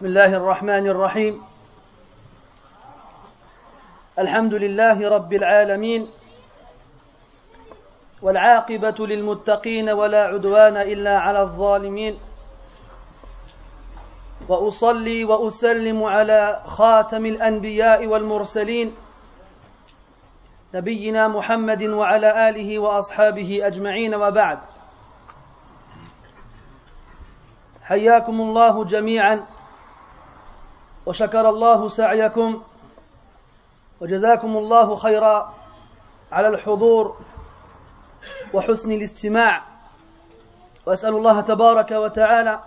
بسم الله الرحمن الرحيم. الحمد لله رب العالمين والعاقبة للمتقين ولا عدوان إلا على الظالمين. وأصلي وأسلم على خاتم الأنبياء والمرسلين نبينا محمد وعلى آله وأصحابه أجمعين وبعد. حياكم الله جميعا. وشكر الله سعيكم وجزاكم الله خيرا على الحضور وحسن الاستماع. وأسأل الله تبارك وتعالى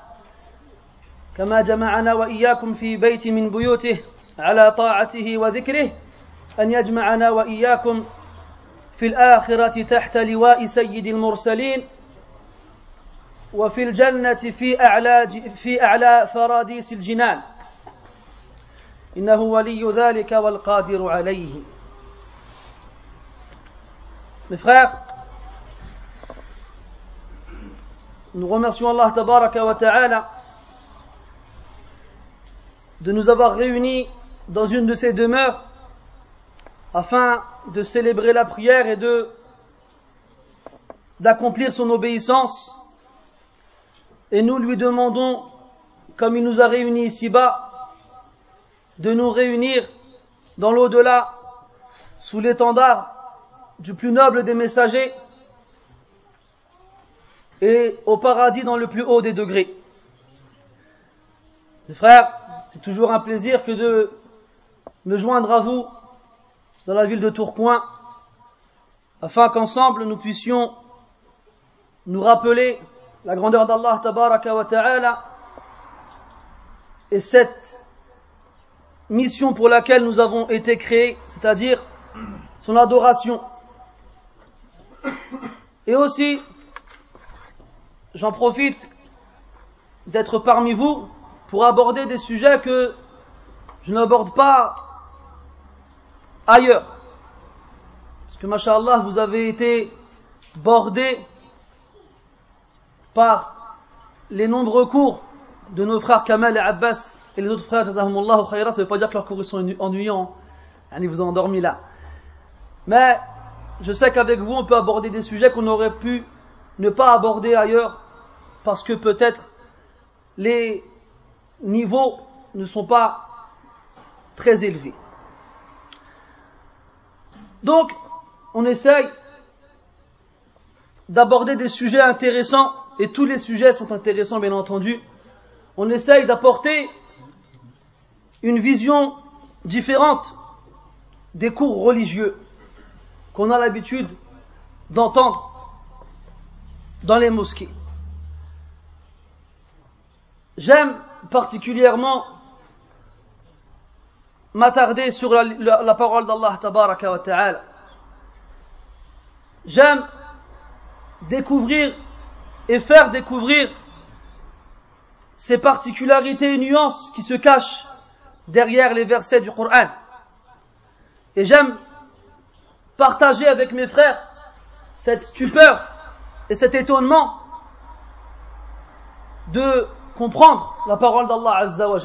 كما جمعنا وإياكم في بيت من بيوته على طاعته وذكره أن يجمعنا وإياكم في الآخرة تحت لواء سيد المرسلين وفي الجنة في أعلى في أعلى فراديس الجنان. إنه ولي ذلك والقادر عليه Mes frères, nous remercions Allah tabaraka wa ta'ala de nous avoir réunis dans une de ses demeures afin de célébrer la prière et de d'accomplir son obéissance et nous lui demandons comme il nous a réunis ici-bas de nous réunir dans l'au-delà sous l'étendard du plus noble des messagers et au paradis dans le plus haut des degrés. Mes frères, c'est toujours un plaisir que de me joindre à vous dans la ville de Tourcoing afin qu'ensemble nous puissions nous rappeler la grandeur d'Allah ta'ala et cette mission pour laquelle nous avons été créés, c'est-à-dire son adoration. Et aussi, j'en profite d'être parmi vous pour aborder des sujets que je n'aborde pas ailleurs. Parce que, mashallah, vous avez été bordés par les nombreux cours de nos frères Kamal et Abbas et les autres frères, ça veut pas dire que leurs cours sont ennuyants. Ils vous ont endormi là. Mais, je sais qu'avec vous, on peut aborder des sujets qu'on aurait pu ne pas aborder ailleurs, parce que peut-être les niveaux ne sont pas très élevés. Donc, on essaye d'aborder des sujets intéressants, et tous les sujets sont intéressants, bien entendu. On essaye d'apporter une vision différente des cours religieux qu'on a l'habitude d'entendre dans les mosquées. J'aime particulièrement m'attarder sur la, parole d'Allah tabaraka wa ta'ala. J'aime découvrir et faire découvrir ces particularités et nuances qui se cachent derrière les versets du Coran. Et j'aime partager avec mes frères cette stupeur et cet étonnement de comprendre la parole d'Allah Azza wa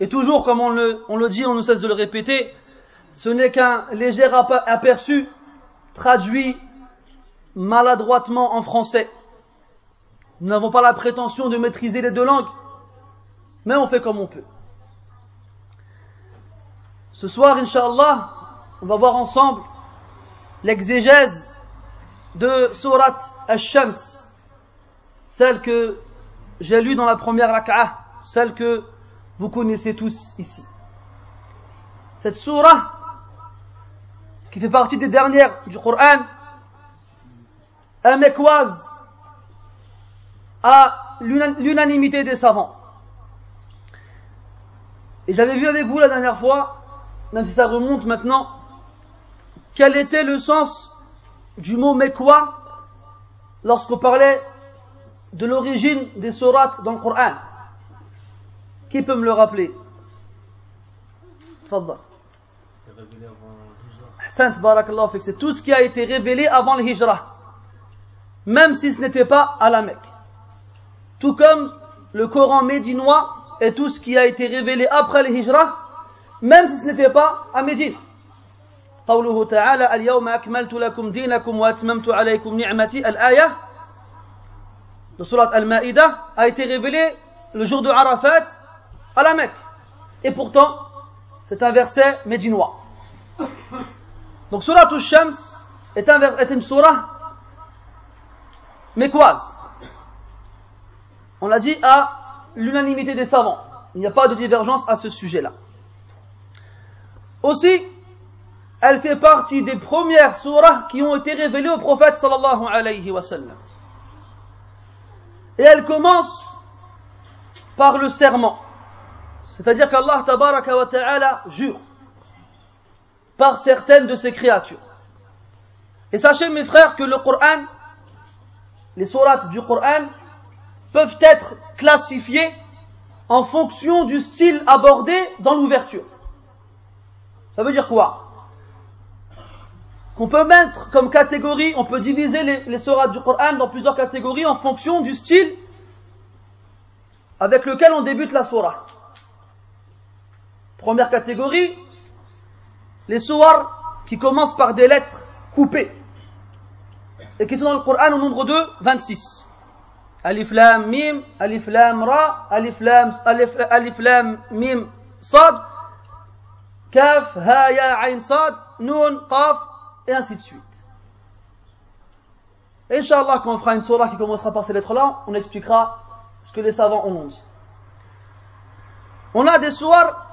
Et toujours, comme on le, on le dit, on ne cesse de le répéter, ce n'est qu'un léger aperçu traduit maladroitement en français. Nous n'avons pas la prétention de maîtriser les deux langues, mais on fait comme on peut. Ce soir, Inch'Allah, on va voir ensemble l'exégèse de Surat Ash-Shams, celle que j'ai lue dans la première rak'ah, celle que vous connaissez tous ici. Cette surah, qui fait partie des dernières du Coran, mécoise à l'unanimité des savants. Et j'avais vu avec vous la dernière fois même si ça remonte maintenant, quel était le sens du mot mekwa lorsqu'on parlait de l'origine des sourates dans le Coran? Qui peut me le rappeler? Sainte Barakallah, c'est tout ce qui a été révélé avant le hijra, même si ce n'était pas à la Mecque. Tout comme le Coran médinois et tout ce qui a été révélé après les hijrah, même si ce n'était pas à Médine. قوله تعالى اليوم أكملت لكم دينكم وأتممت عليكم نعمتي الآية de surat Al-Ma'idah a été révélé le jour de Arafat à la Mecque. Et pourtant, c'est un verset médinois. Donc surat Al-Shams est, un, est une surah mécoise. On l'a dit à l'unanimité des savants. Il n'y a pas de divergence à ce sujet-là. Aussi, elle fait partie des premières surahs qui ont été révélées au prophète sallallahu alayhi wa sallam. Et elle commence par le serment. C'est-à-dire qu'Allah tabaraka wa ta'ala jure par certaines de ses créatures. Et sachez mes frères que le Coran, les sourates du Coran peuvent être classifiées en fonction du style abordé dans l'ouverture. Ça veut dire quoi qu'on peut mettre comme catégorie, on peut diviser les, les du Coran dans plusieurs catégories en fonction du style avec lequel on débute la surah. Première catégorie, les sourates qui commencent par des lettres coupées et qui sont dans le Coran au nombre de 26. Alif lam mim, alif lam ra, alif lam alif, alif lam mim sad, kaf ha ya ain sad, nun qaf et ainsi de suite. Inch'Allah, quand on fera une surah qui commencera par ces lettres-là, on expliquera ce que les savants ont dit. On a des soirs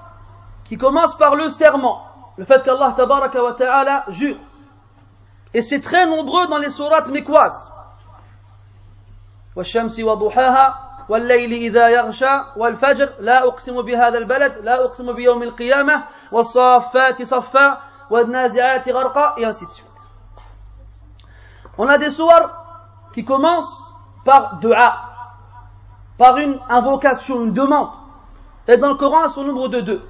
qui commencent par le serment, le fait qu'Allah tabaraka wa ta'ala jure. Et c'est très nombreux dans les sourates mécoises. والشمس وضحاها والليل إذا يغشى والفجر لا أقسم بهذا البلد لا أقسم بيوم القيامة والصافات صفا et ainsi de suite. On a des soirs qui commencent par dua, par une invocation, une demande. Et dans le Coran, au nombre de deux.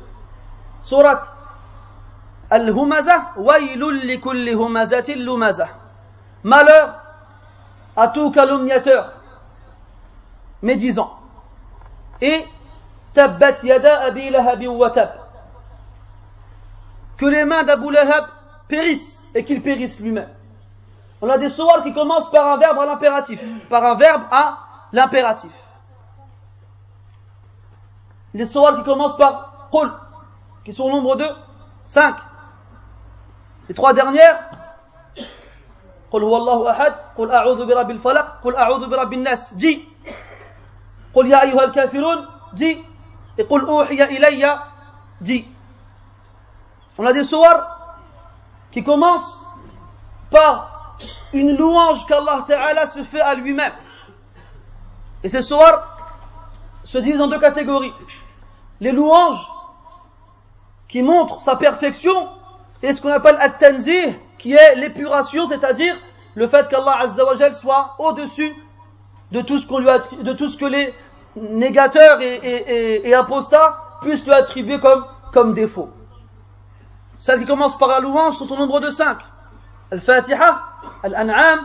Surat Al-Humazah, Wailul likulli humazatil lumazah. Malheur à tout calomniateur, médisant. Et tabbat yada abi Que les mains d'Abu Lahab périssent et qu'il périsse lui-même. On a des sourds qui commencent par un verbe à l'impératif, par un verbe à l'impératif. Les sourds qui commencent par qul, qui sont au nombre de 5. Les trois dernières, قل يا أيها الكافرون dit et قل أوحي إلي dit on a des soirs qui commencent par une louange qu'Allah Ta'ala se fait à lui-même. Et ces soirs se divisent en deux catégories. Les louanges qui montrent sa perfection et ce qu'on appelle at-tanzih qui est l'épuration, c'est-à-dire le fait qu'Allah Azzawajal soit au-dessus de tout ce qu'on lui de tout ce que les négateur et, et, et, et apostat puissent lui attribuer comme, comme défaut. Celles qui commencent par la louange sont au nombre de cinq. Al-Fatiha, Al-An'am,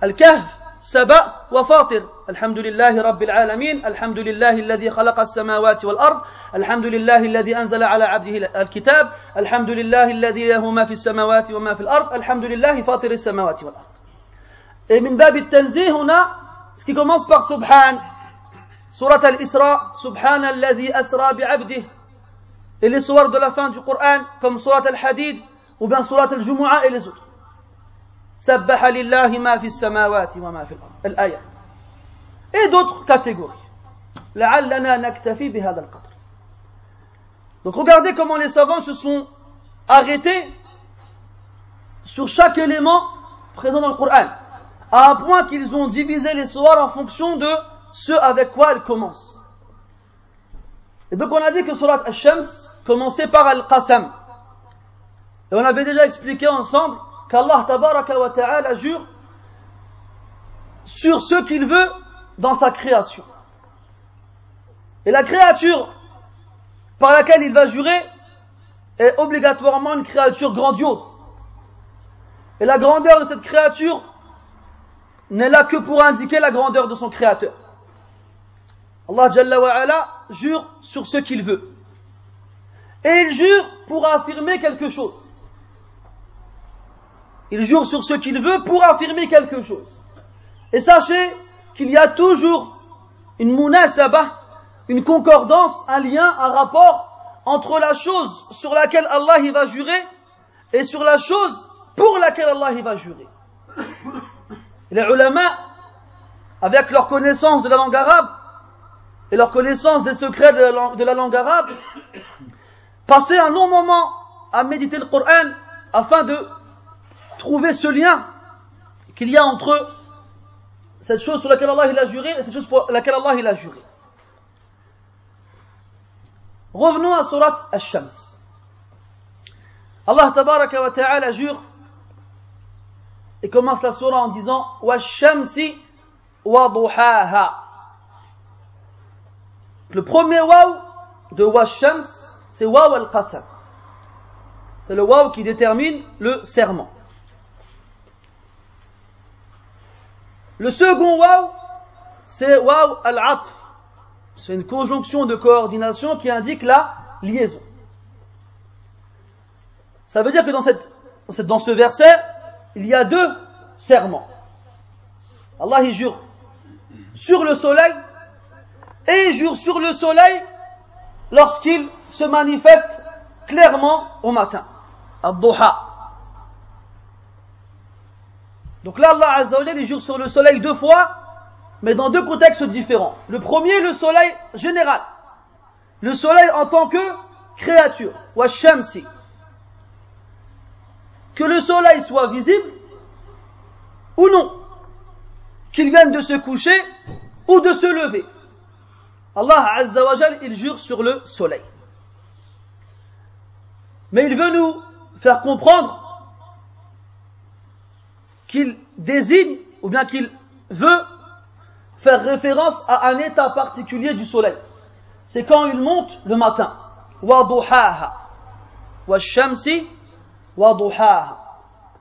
Al-Kahf, Saba wa Fatir. Alhamdulillahi Rabbil Alamin, Alhamdulillahi alladhi khalaqa as-samawati wal ard, Alhamdulillahi alladhi anzala ala abdihi al-kitab, Alhamdulillahi alladhi lahu ma fi as-samawati wa ma fi al-ard, Alhamdulillahi Fatir as-samawati wal ard. Et min bab al-tanzih, on a ce qui commence par Subhan, سورة الإسراء سبحان الذي أسرى بعبده et les sourates de la fin du Coran, comme surat al-Hadid, ou bien surat al-Jumu'ah et les autres. سبح لله ما في السماوات وما في الأرض الآيات et d'autres catégories لعلنا نكتفي بهذا القدر donc regardez comment les savants se sont arrêtés sur chaque élément présent dans le Coran à un point qu'ils ont divisé les sourates en fonction de ce avec quoi elles commencent et donc on a dit que surat al-Shams commencer par Al-Qasam. Et on avait déjà expliqué ensemble qu'Allah tabaraka wa ta'ala jure sur ce qu'il veut dans sa création. Et la créature par laquelle il va jurer est obligatoirement une créature grandiose. Et la grandeur de cette créature n'est là que pour indiquer la grandeur de son créateur. Allah Jalla wa ala jure sur ce qu'il veut. Et il jure pour affirmer quelque chose. Il jure sur ce qu'il veut pour affirmer quelque chose. Et sachez qu'il y a toujours une munasaba, une concordance, un lien, un rapport entre la chose sur laquelle Allah il va jurer et sur la chose pour laquelle Allah il va jurer. Les ulama, avec leur connaissance de la langue arabe et leur connaissance des secrets de la, langue, arabe, passaient un long moment à méditer le Coran afin de trouver ce lien qu'il y a entre cette chose sur laquelle Allah il a juré et cette chose pour laquelle Allah il a juré. Revenons à Surat Ash-Shams. Allah tabaraka wa ta'ala jure et commence la surah en disant Wash-Shamsi wa duhaha. Le premier waw de Wash-Shams, c'est waw al-qasam. C'est le waw qui détermine le serment. Le second waw, c'est waw al-atf. C'est une conjonction de coordination qui indique la liaison. Ça veut dire que dans, cette, dans ce verset, il y a deux serments. Allah il jure sur le soleil et jure sur le soleil lorsqu'il se manifeste clairement au matin. Ad-duha. Donc là, Allah Azza wa il jure sur le soleil deux fois mais dans deux contextes différents. Le premier, le soleil général. Le soleil en tant que créature. Que le soleil soit visible ou non. Qu'il vienne de se coucher ou de se lever. Allah Azza wa il jure sur le soleil. Mais il veut nous faire comprendre qu'il désigne ou bien qu'il veut faire référence à un état particulier du soleil. C'est quand il monte le matin. Wa duhaha.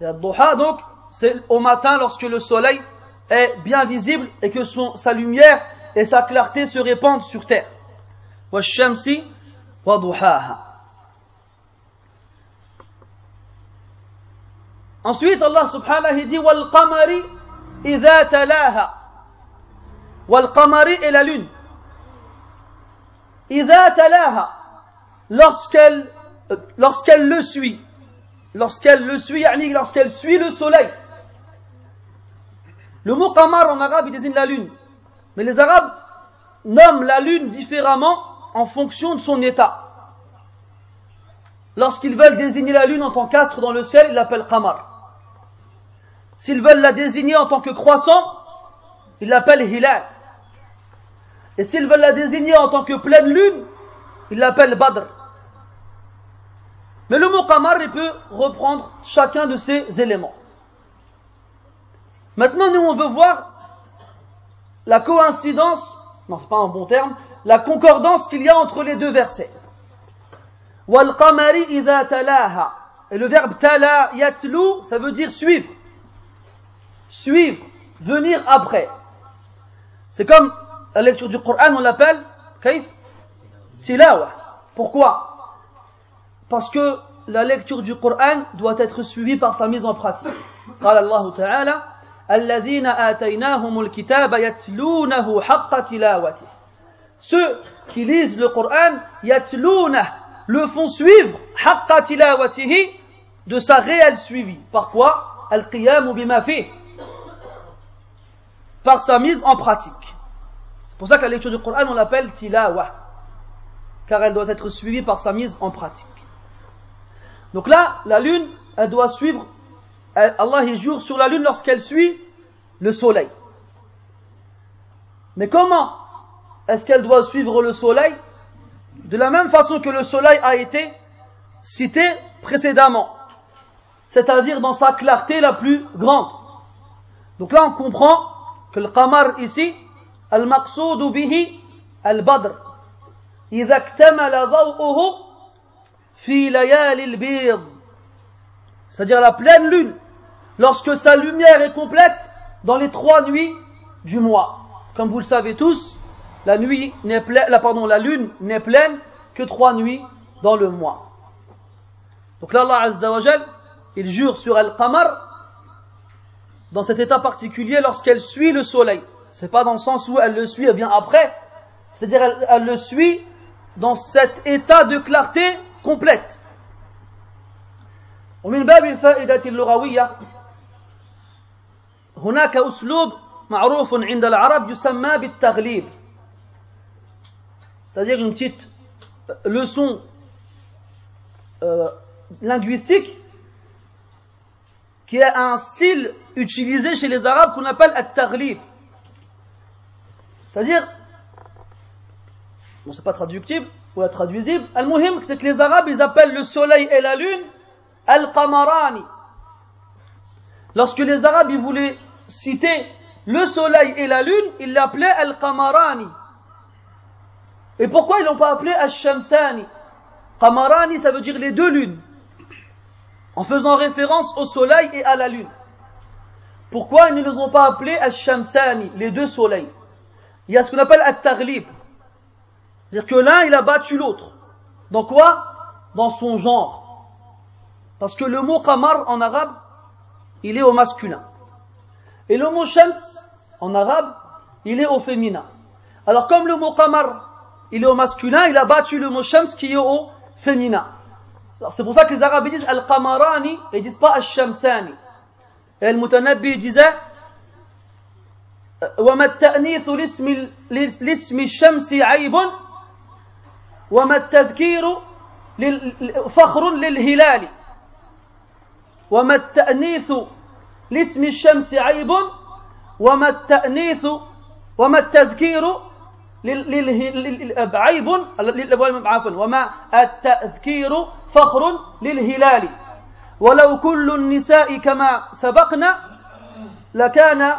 Et duha donc, c'est au matin lorsque le soleil est bien visible et que son, sa lumière et sa clarté se répandent sur terre. Wa duhaha. Ensuite, Allah subhanahu wa dit wal qamari idha talaha. Wal-qamari et la lune. Idha talaha. Lorsqu'elle, lorsqu'elle le suit. Lorsqu'elle le suit, lorsqu'elle suit le soleil. Le mot qamar en arabe, il désigne la lune. Mais les arabes nomment la lune différemment en fonction de son état. Lorsqu'ils veulent désigner la lune en tant qu'astre dans le ciel, ils l'appellent qamar. S'ils veulent la désigner en tant que croissant, ils l'appellent hilal. Et s'ils veulent la désigner en tant que pleine lune, ils l'appellent Badr. Mais le mot Qamar, il peut reprendre chacun de ces éléments. Maintenant, nous, on veut voir la coïncidence, non, c'est pas un bon terme, la concordance qu'il y a entre les deux versets. Wal qamari idha talaha. Et le verbe tala yatlu, ça veut dire suivre. Suivre, venir après. C'est comme la lecture du Coran, on l'appelle kaif Tilawa. Pourquoi Parce que la lecture du Coran doit être suivie par sa mise en pratique. قال الله تعالى الذين آتيناهم الكتاب يتلونه حق تلاوته Ceux qui lisent le Coran, yatlunah, le font suivre, haqqa tilawatihi, de sa réelle suivi. Par quoi Al-qiyamu bima Par sa mise en pratique. C'est pour ça que la lecture du Coran, on l'appelle tilawa, car elle doit être suivie par sa mise en pratique. Donc là, la lune, elle doit suivre, Allah y jure sur la lune lorsqu'elle suit le soleil. Mais comment est-ce qu'elle doit suivre le soleil De la même façon que le soleil a été cité précédemment, c'est-à-dire dans sa clarté la plus grande. Donc là, on comprend que le qamar ici, المقصود به البدر إذا اكتمل ضوءه في ليالي البيض c'est-à-dire la pleine lune lorsque sa lumière est complète dans les trois nuits du mois comme vous le savez tous la nuit n'est pleine, la, pardon, la lune n'est pleine que trois nuits dans le mois. Donc là, Allah Azza wa il jure sur Al-Qamar dans cet état particulier lorsqu'elle suit le soleil. C'est pas dans le sens où elle le suit et vient après. C'est-à-dire elle, elle le suit dans cet état de clarté complète. ومن باب الفائدة اللغوية هناك أسلوب معروف عند العرب يسمى بالتغليب c'est-à-dire une petite leçon euh, linguistique qui est un style utilisé chez les Arabes qu'on appelle at-taghlib. C'est-à-dire, bon c'est pas traductible ou la traduisible, al-muhim c'est que les Arabes ils appellent le soleil et la lune al-qamarani. Lorsque les Arabes voulaient citer le soleil et la lune, ils l'appelaient al-qamarani. Et pourquoi ils l'ont pas appelé al-shamsani? Qamarani ça veut dire les deux lunes en faisant référence au soleil et à la lune. Pourquoi ils ne les ont pas appelés Al-Shamsani, les deux soleils? Il y a ce qu'on appelle Al-Taglib. C'est-à-dire que l'un, il a battu l'autre. Dans quoi? Dans son genre. Parce que le mot Qamar en arabe, il est au masculin. Et le mot Shams en arabe, il est au féminin. Alors comme le mot Qamar, il est au masculin, il a battu le mot Shams qui est au féminin. C'est pour ça que les Arabes disent Al-Qamarani et ils disent pas Al-Shamsani. Et Al-Mutanabbi disait وما التأنيث لاسم لاسم الشمس عيب وما التذكير فخر للهلال وما التأنيث لاسم الشمس عيب وما التأنيث وما التذكير عيب عفوا وما التذكير فخر للهلال. ولو كل النساء كما سبقنا لكان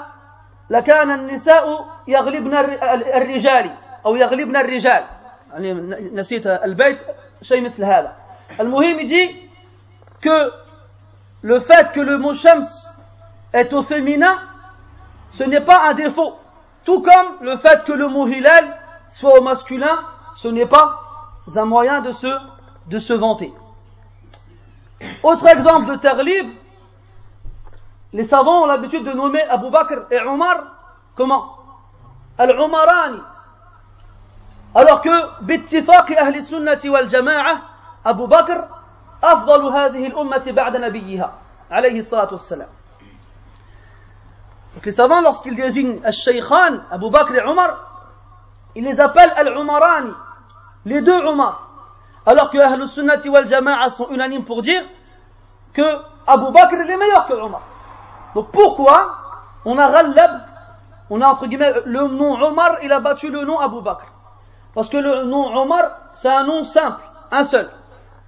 لكان النساء يغلبن الرجال أو يغلبن الرجال. يعني نسيت البيت شيء مثل هذا. المهم dit que le fait que le mot shams est au féminin ce n'est pas un défaut tout comme le fait que le mot hilal soit au masculin ce n'est pas un moyen de se, de se vanter Autre exemple de Terlib, les savants ont l'habitude de nommer Abu Bakr et Omar comment Al-Umarani. Alors que, باتفاق أهل السنة والجماعة أبو بكر أفضل هذه الأمة بعد نبيها عليه الصلاة والسلام. donc les savants, lorsqu'ils désignent Al-Shaykhan, Abu Bakr et Omar, ils les appellent Al-Umarani, les deux Omar. Alors que Ahl Sunnati wal Jama'a sont unanimes pour dire que Abu Bakr est meilleur que Omar. Donc pourquoi on a Rallab, on a entre guillemets le nom Omar, il a battu le nom Abu Bakr Parce que le nom Omar, c'est un nom simple, un seul.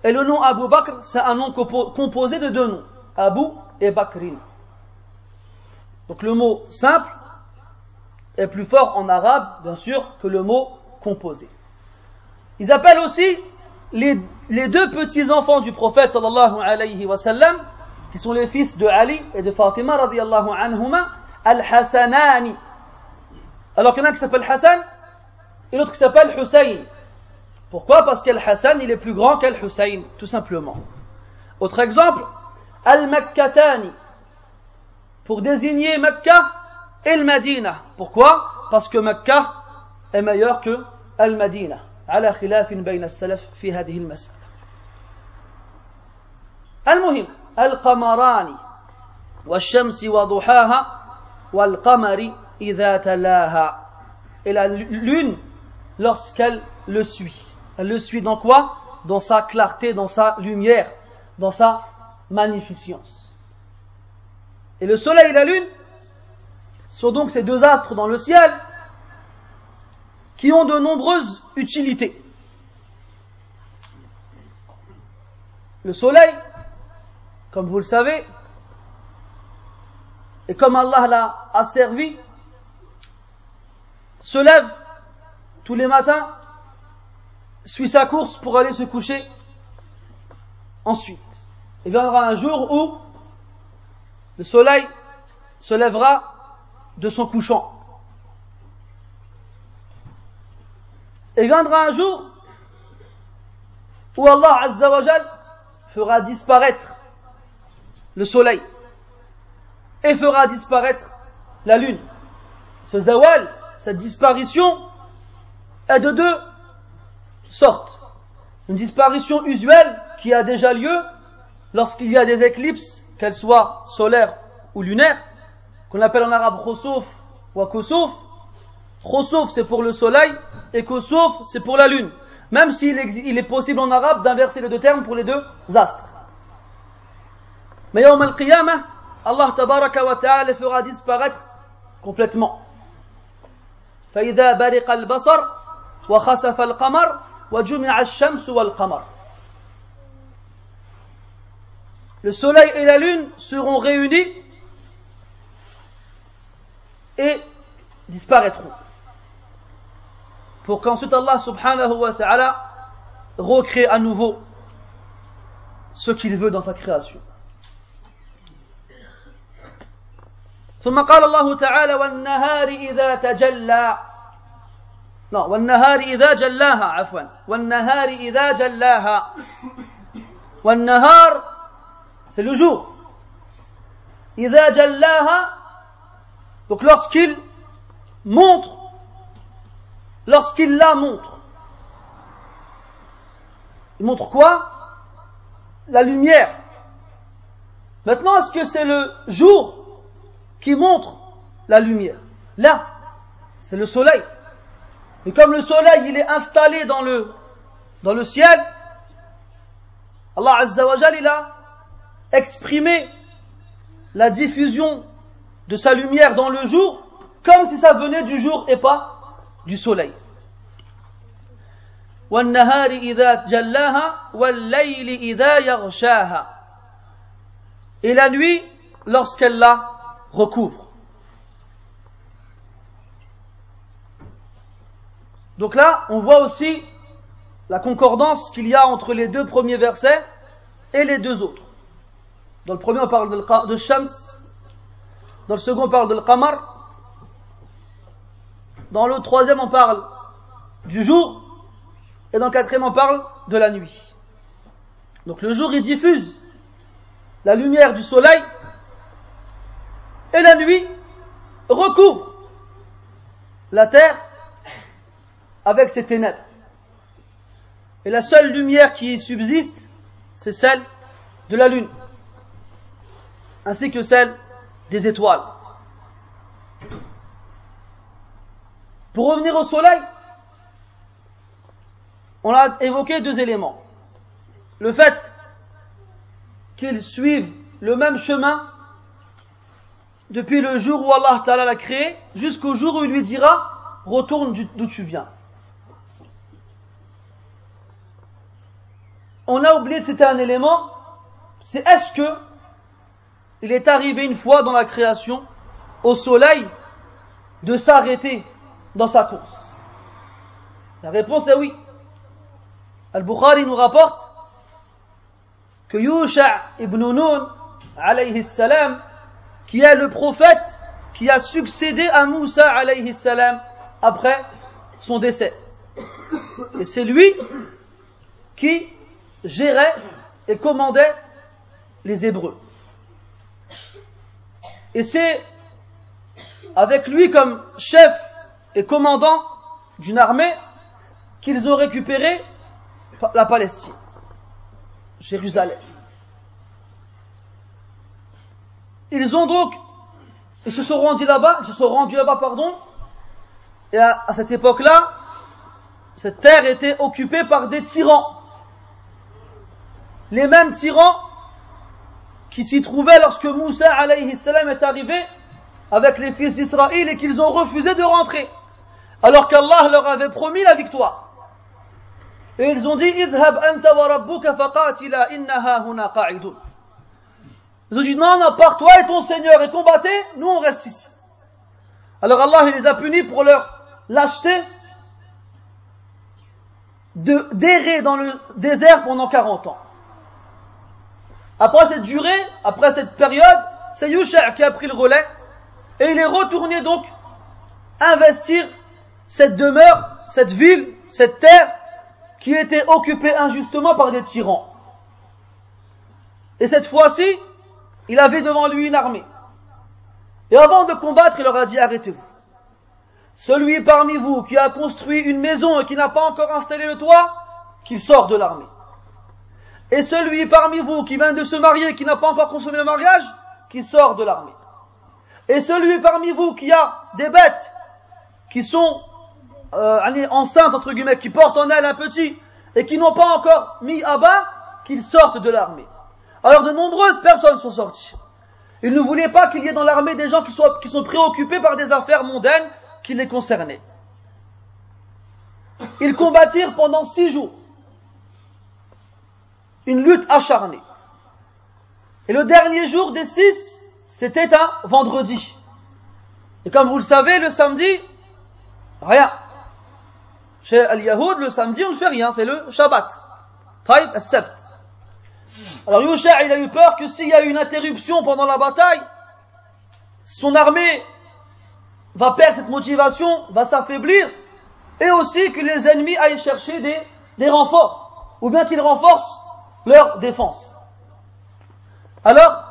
Et le nom Abu Bakr, c'est un nom composé de deux noms, Abu et Bakrin. Donc le mot simple est plus fort en arabe, bien sûr, que le mot composé. Ils appellent aussi les, les deux petits-enfants du prophète sallallahu alayhi wa sallam, qui sont les fils de Ali et de Fatima radiallahu anhuma, Al-Hassanani. Alors qu'il y en a qui s'appelle Hassan et l'autre qui s'appelle Hussein. Pourquoi? Parce qu'Al-Hassan, il est plus grand qu'Al-Hussein, tout simplement. Autre exemple, Al-Makkatani, pour désigner Mecca et le Madina. Pourquoi Parce que Mecca est meilleur que Al-Madina. على خلاف بين السلف في هذه المسألة المهم القمران والشمس وضحاها والقمر إذا تلاها et la lune lorsqu'elle le suit. Elle le suit dans quoi Dans sa clarté, dans sa lumière, dans sa magnificence. Et le soleil et la lune sont donc ces deux astres dans le ciel qui ont de nombreuses utilités. Le soleil, comme vous le savez, et comme Allah l'a asservi, se lève tous les matins, suit sa course pour aller se coucher ensuite. Il viendra un jour où le soleil se lèvera de son couchant. Et viendra un jour où Allah Azzawajal fera disparaître le soleil et fera disparaître la lune. Ce zawal, cette disparition, est de deux sortes. Une disparition usuelle qui a déjà lieu lorsqu'il y a des éclipses, qu'elles soient solaires ou lunaires, qu'on appelle en arabe khosuf ou kusuf. Khosuf c'est pour le soleil et kusuf c'est pour la lune. Même s'il il est possible en arabe d'inverser les deux termes pour les deux astres. Mais yawm al-qiyamah, Allah tabaraka wa ta'ala les fera disparaître complètement. فإذا برق البصر وخسف القمر وجمع الشمس والقمر Le soleil et la lune seront réunis et disparaîtront. Pour qu'ensuite Allah subhanahu wa ta'ala recrée à nouveau ce qu'il veut dans sa création. ثم قال الله تعالى والنهار إذا تجلى non والنهار إذا جلاها عفوا والنهار إذا جلاها والنهار c'est le jour. donc lorsqu'il montre, lorsqu'il la montre. Il montre quoi? La lumière. Maintenant, est-ce que c'est le jour qui montre la lumière? Là, c'est le soleil. Et comme le soleil, il est installé dans le, ciel, Allah Azza wa il a exprimé la diffusion de sa lumière dans le jour comme si ça venait du jour et pas du soleil. Et la nuit lorsqu'elle l'a recouvre. Donc là, on voit aussi la concordance qu'il y a entre les deux premiers versets et les deux autres. Dans le premier, on parle de, Shams, dans le second, on parle de l'Qamar, dans le troisième, on parle du jour, et dans le quatrième, on parle de la nuit. Donc le jour, il diffuse la lumière du soleil et la nuit recouvre la terre avec ses ténèbres. Et la seule lumière qui y subsiste, c'est celle de la lune, ainsi que celle des étoiles. Pour revenir au soleil, on a évoqué deux éléments. Le fait qu'il suive le même chemin depuis le jour où Allah Ta'ala l'a créé jusqu'au jour où il lui dira retourne d'où tu viens. On a oublié de citer un élément, c'est est-ce que il est arrivé une fois dans la création au soleil de s'arrêter dans sa course La réponse est oui. Al-Bukhari nous rapporte que Yusha ibn Nun alayhi salam qui est le prophète qui a succédé à Moussa alayhi salam après son décès. Et c'est lui qui gérait et commandait les Hébreux. Et c'est avec lui comme chef et commandant d'une armée qu'ils ont récupéré la Palestine, Jérusalem. Ils ont donc, ils se sont rendus là-bas, se sont rendus là-bas, pardon, et à, cette époque-là, cette terre était occupée par des tyrans. Les mêmes tyrans qui s'y trouvaient lorsque Moussa alayhi est arrivé avec les fils d'Israël et qu'ils ont refusé de rentrer. Alors qu'Allah leur avait promis la victoire. Et ils ont dit, idhab anta wa rabbuka faqatila huna. Ils ont dit non, non, par toi et ton Seigneur et combattez, nous on reste ici. Alors Allah les a punis pour leur lâcheté de d'errer dans le désert pendant 40 ans. Après cette durée, après cette période, c'est Yusha qui a pris le relais et il est retourné donc investir cette demeure, cette ville cette terre qui était occupée injustement par des tyrans. Et cette fois-ci, il avait devant lui une armée. Et avant de combattre, il leur a dit arrêtez-vous. Celui parmi vous qui a construit une maison et qui n'a pas encore installé le toit, qu'il sort de l'armée. Et celui parmi vous qui vient de se marier qui n'a pas encore consommé le mariage, qu'il sort de l'armée. Et celui parmi vous qui a des bêtes qui sont euh, enceintes, entre guillemets, qui portent en elles un petit et qui n'ont pas encore mis à bas, qu'ils sortent de l'armée. Alors de nombreuses personnes sont sorties. Ils ne voulaient pas qu'il y ait dans l'armée des gens qui, soient, qui sont préoccupés par des affaires mondaines qui les concernaient. Ils combattirent pendant six jours. Une lutte acharnée. Et le dernier jour des six, c'était un vendredi. Et comme vous le savez, le samedi, rien. Chez Al-Yahoud, le samedi, on ne fait rien, c'est le Shabbat. Taïb al-Sabt. Alors Yusha, il a eu peur que s'il y a une interruption pendant la bataille, son armée va perdre cette motivation, va s'affaiblir, et aussi que les ennemis aillent chercher des renforts, ou bien qu'ils renforcent leur défense. Alors,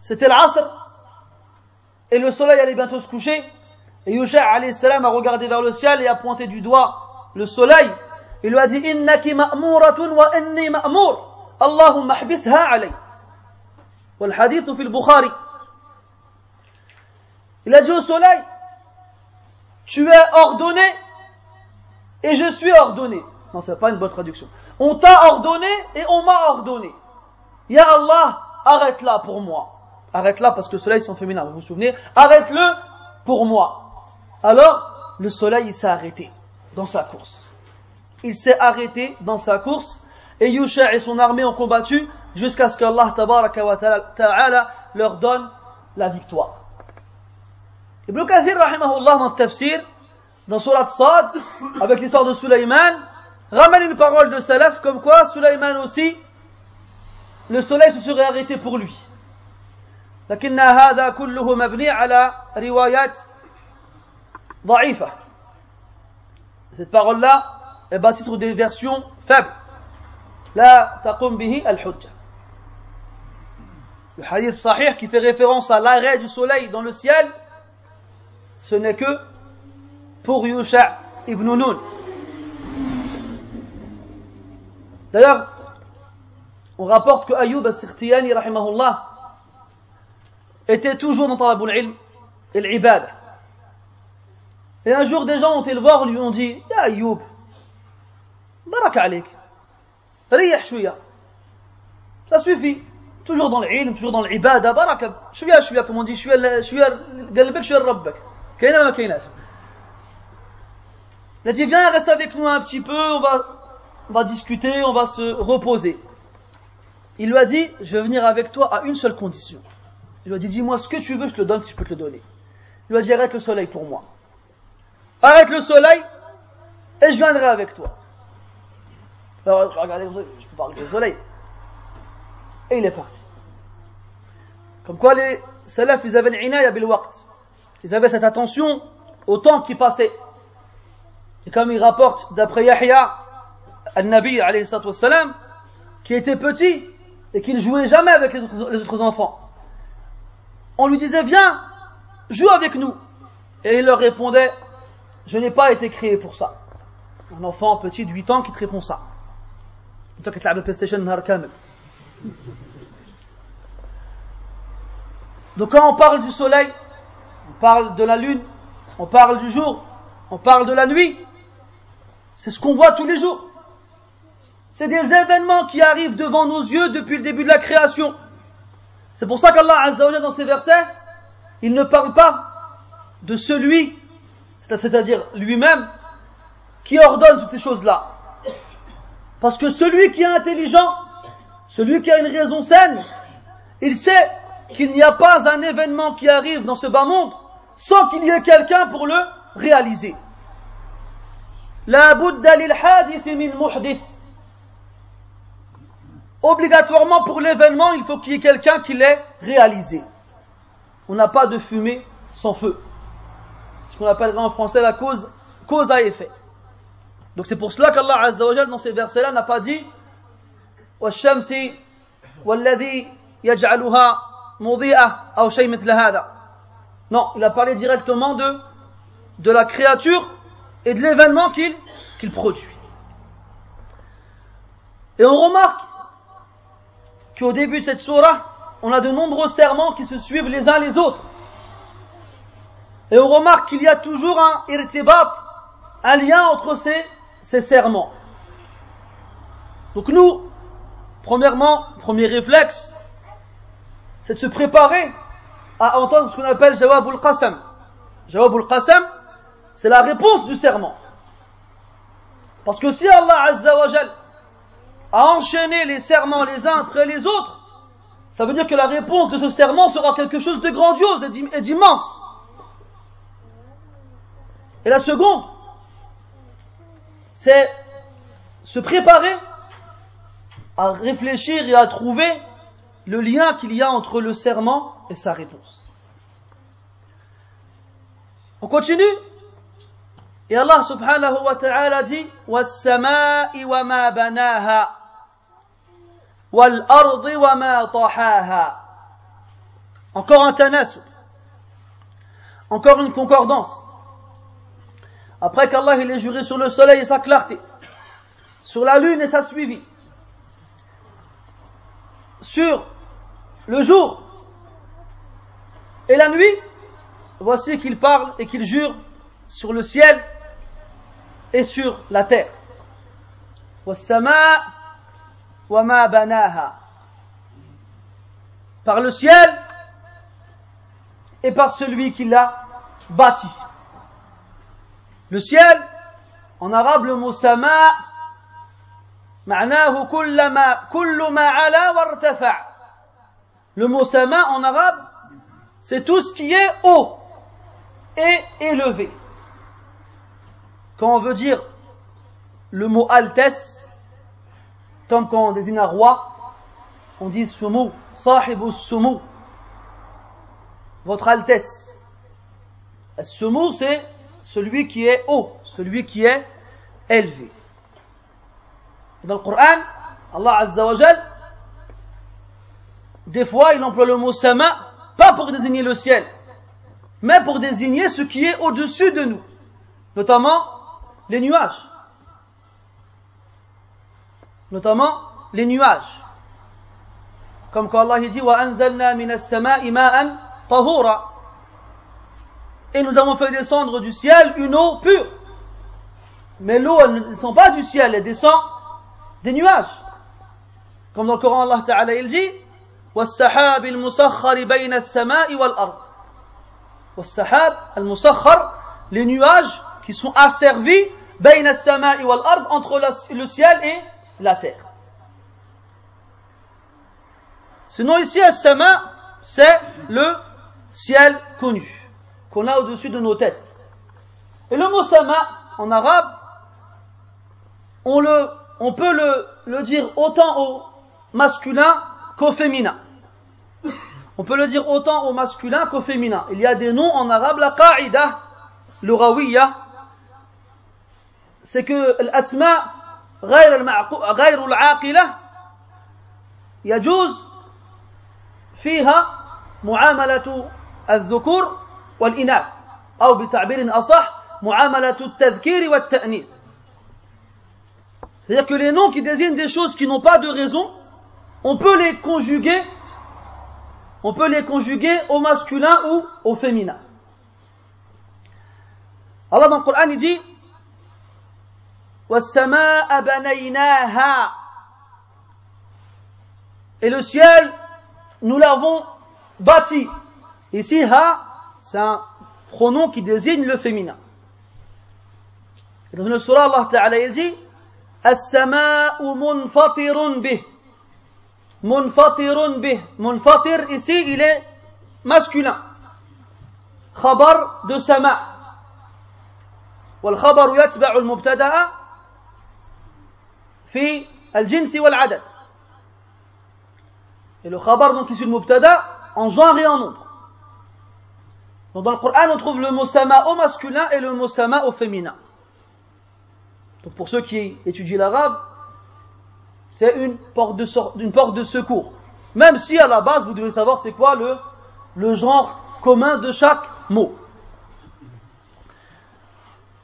c'était l'Asr, et le soleil allait bientôt se coucher, et Yusha salam a regardé vers le ciel et a pointé du doigt le soleil. Il lui a dit, wa inni ma'mur. Allahumma alay. Hadith fi al-Bukhari. Il a dit au soleil, tu es ordonné et je suis ordonné. Non, c'est pas une bonne traduction. On t'a ordonné et on m'a ordonné. Ya Allah, arrête-la pour moi. Arrête-la parce que le soleil c'est en féminin, vous vous souvenez Arrête-le pour moi. Alors, le soleil s'est arrêté dans sa course. Il s'est arrêté dans sa course et Yusha et son armée ont combattu jusqu'à ce qu'Allah ta'ala leur donne la victoire. Ibn Kathir, rahimahullah, dans le tafsir, dans Surat Sad, avec l'histoire de Sulaiman, ramène une parole de Salaf comme quoi Sulaiman aussi, le soleil se serait arrêté pour lui. لكن هذا كله مبني على روايات ضعيفة. Cette parole-là est bâtie sur des versions faibles. لا تقوم به الحجة. Le hadith sahih qui fait référence à l'arrêt du soleil dans le ciel, ce n'est que pour Yusha ibn Nun. D'ailleurs, on rapporte que Ayyub al-Sirtiyani, rahimahullah, était toujours dans Talabul Ilm et l'Ibad. Et un jour, des gens ont été le voir, lui ont dit, Ya Ayyub, barak alik, riyah shouya. Ça suffit. Toujours dans l'ilm, toujours dans l'ibada, baraka. Shouya, shouya, comme on dit, shouya, shouya, galbek, shouya, rabbek. Kaina ma kainash. Il a dit, viens, reste avec nous un petit peu, on va, on va discuter, on va se reposer. Il lui a dit, je vais venir avec toi à une seule condition. Il lui a dit, dis-moi ce que tu veux, je te le donne si je peux te le donner. Il lui a dit, arrête le soleil pour moi. Arrête le soleil, et je viendrai avec toi. Alors, regardez, je peux parler du soleil. Et il est parti. Comme quoi les salafs, ils avaient l'inaya bil. Ils avaient cette attention au temps qui passait. Et comme il rapporte d'après Yahya, al-Nabi, salam, qui était petit et qui ne jouait jamais avec les autres enfants on lui disait viens, joue avec nous. Et il leur répondait, je n'ai pas été créé pour ça. Un enfant petit de 8 ans qui te répond ça. Donc quand on parle du soleil, on parle de la lune, on parle du jour, on parle de la nuit, c'est ce qu'on voit tous les jours. C'est des événements qui arrivent devant nos yeux depuis le début de la création. C'est pour ça qu'Allah Azza dans ces versets, il ne parle pas de celui, c'est-à-dire lui-même, qui ordonne toutes ces choses-là. Parce que celui qui est intelligent, celui qui a une raison saine, il sait qu'il n'y a pas un événement qui arrive dans ce bas monde sans qu'il y ait quelqu'un pour le réaliser. La min muhdith obligatoirement pour l'événement, il faut qu'il y ait quelqu'un qui l'ait réalisé. On n'a pas de fumée sans feu. Ce qu'on appellerait en français la cause, cause à effet. Donc c'est pour cela qu'Allah Azza wa Jal dans ces versets-là n'a pas dit والشمس والذي يجعلها مضيئة أو شيء مثل هذا. Non, il a parlé directement de, de la créature et de l'événement qu'il qu'il produit. Et on remarque qu'au début de cette surah, on a de nombreux serments qui se suivent les uns les autres. Et on remarque qu'il y a toujours un irtibat, un lien entre ces, ces serments. Donc nous, premièrement, premier réflexe, c'est de se préparer à entendre ce qu'on appelle Jawab al-Qasam. Jawab al-Qasam, c'est la réponse du serment. Parce que si Allah Azza wa Jal a enchaîné les serments les uns après les autres, ça veut dire que la réponse de ce serment sera quelque chose de grandiose et d'immense. Et la seconde, c'est se préparer à réfléchir et à trouver le lien qu'il y a entre le serment et sa réponse. On continue Et Allah subhanahu wa ta'ala dit وَالسَّمَاءِ وَمَا بَنَاهَا وَالْأَرْضِ وَمَا طَحَاهَا encore un tanasub. Encore une concordance. Après qu'Allah il ait juré sur le soleil et sa clarté, sur la lune et sa suivi, sur le jour et la nuit, voici qu'il parle et qu'il jure sur le ciel et sur la terre Par le ciel et par celui qui l'a bâti. Le ciel, en arabe, le mot sama, معناه كل ما كل ما علا وارتفع. Le mot sama en arabe, c'est tout ce qui est haut et élevé. Quand on veut dire le mot altesse, comme quand on désigne un roi, on dit sumu, sahibu sumu, votre altesse. Sumu, c'est celui qui est haut, celui qui est élevé. Dans le Coran, Allah Azza wa des fois il emploie le mot sama, pas pour désigner le ciel, mais pour désigner ce qui est au-dessus de nous, notamment les nuages. Notamment les nuages. Comme quand Allah dit et nous avons fait descendre du ciel une eau pure. Mais l'eau, elle ne descend pas du ciel, elle descend des nuages. Comme dans le Coran, Allah Ta'ala, il dit, والسحاب المسخر بين السماء والأرض والسحاب المسخر les nuages qui sont asservis بين السماء والأرض entre le ciel et la terre. Sinon ici, As-Sama, c'est le ciel connu, qu'on a au-dessus de nos têtes. Et le mot Sama, en arabe, on, le, on peut le, le dire autant au masculin qu'au féminin. On peut le dire autant au masculin qu'au féminin. Il y a des noms en arabe, la qa'ida, le rawiya, c'est que l'asma غير غير العاقلة يجوز فيها معاملة الذكور والإناث أو بتعبير أصح معاملة التذكير والتأنيث C'est-à-dire que les noms qui désignent des choses qui n'ont pas de raison, on peut les conjuguer, on peut les conjuguer au masculin ou au féminin. Allah dans le Coran il dit وَالسَّمَاءَ بَنَيْنَاهَا Et le ciel, nous l'avons bâti. Ici, ha, c'est un pronom qui désigne le féminin. Dans une surah, Allah Ta'ala il dit As-sama'u munfatirun bih. Munfatirun bih. Munfatir, ici, il est masculin. Khabar de sama. والخبر يتبع المبتدا fi al-jinsi wal-adad. Et le khabar, donc, issu de mubtada, en genre et en nombre. Donc, dans le Coran, on trouve le mot sama au masculin et le mot sama au féminin. Donc, pour ceux qui étudient l'arabe, c'est une porte de, secours. Même si, à la base, vous devez savoir c'est quoi le, genre commun de chaque mot.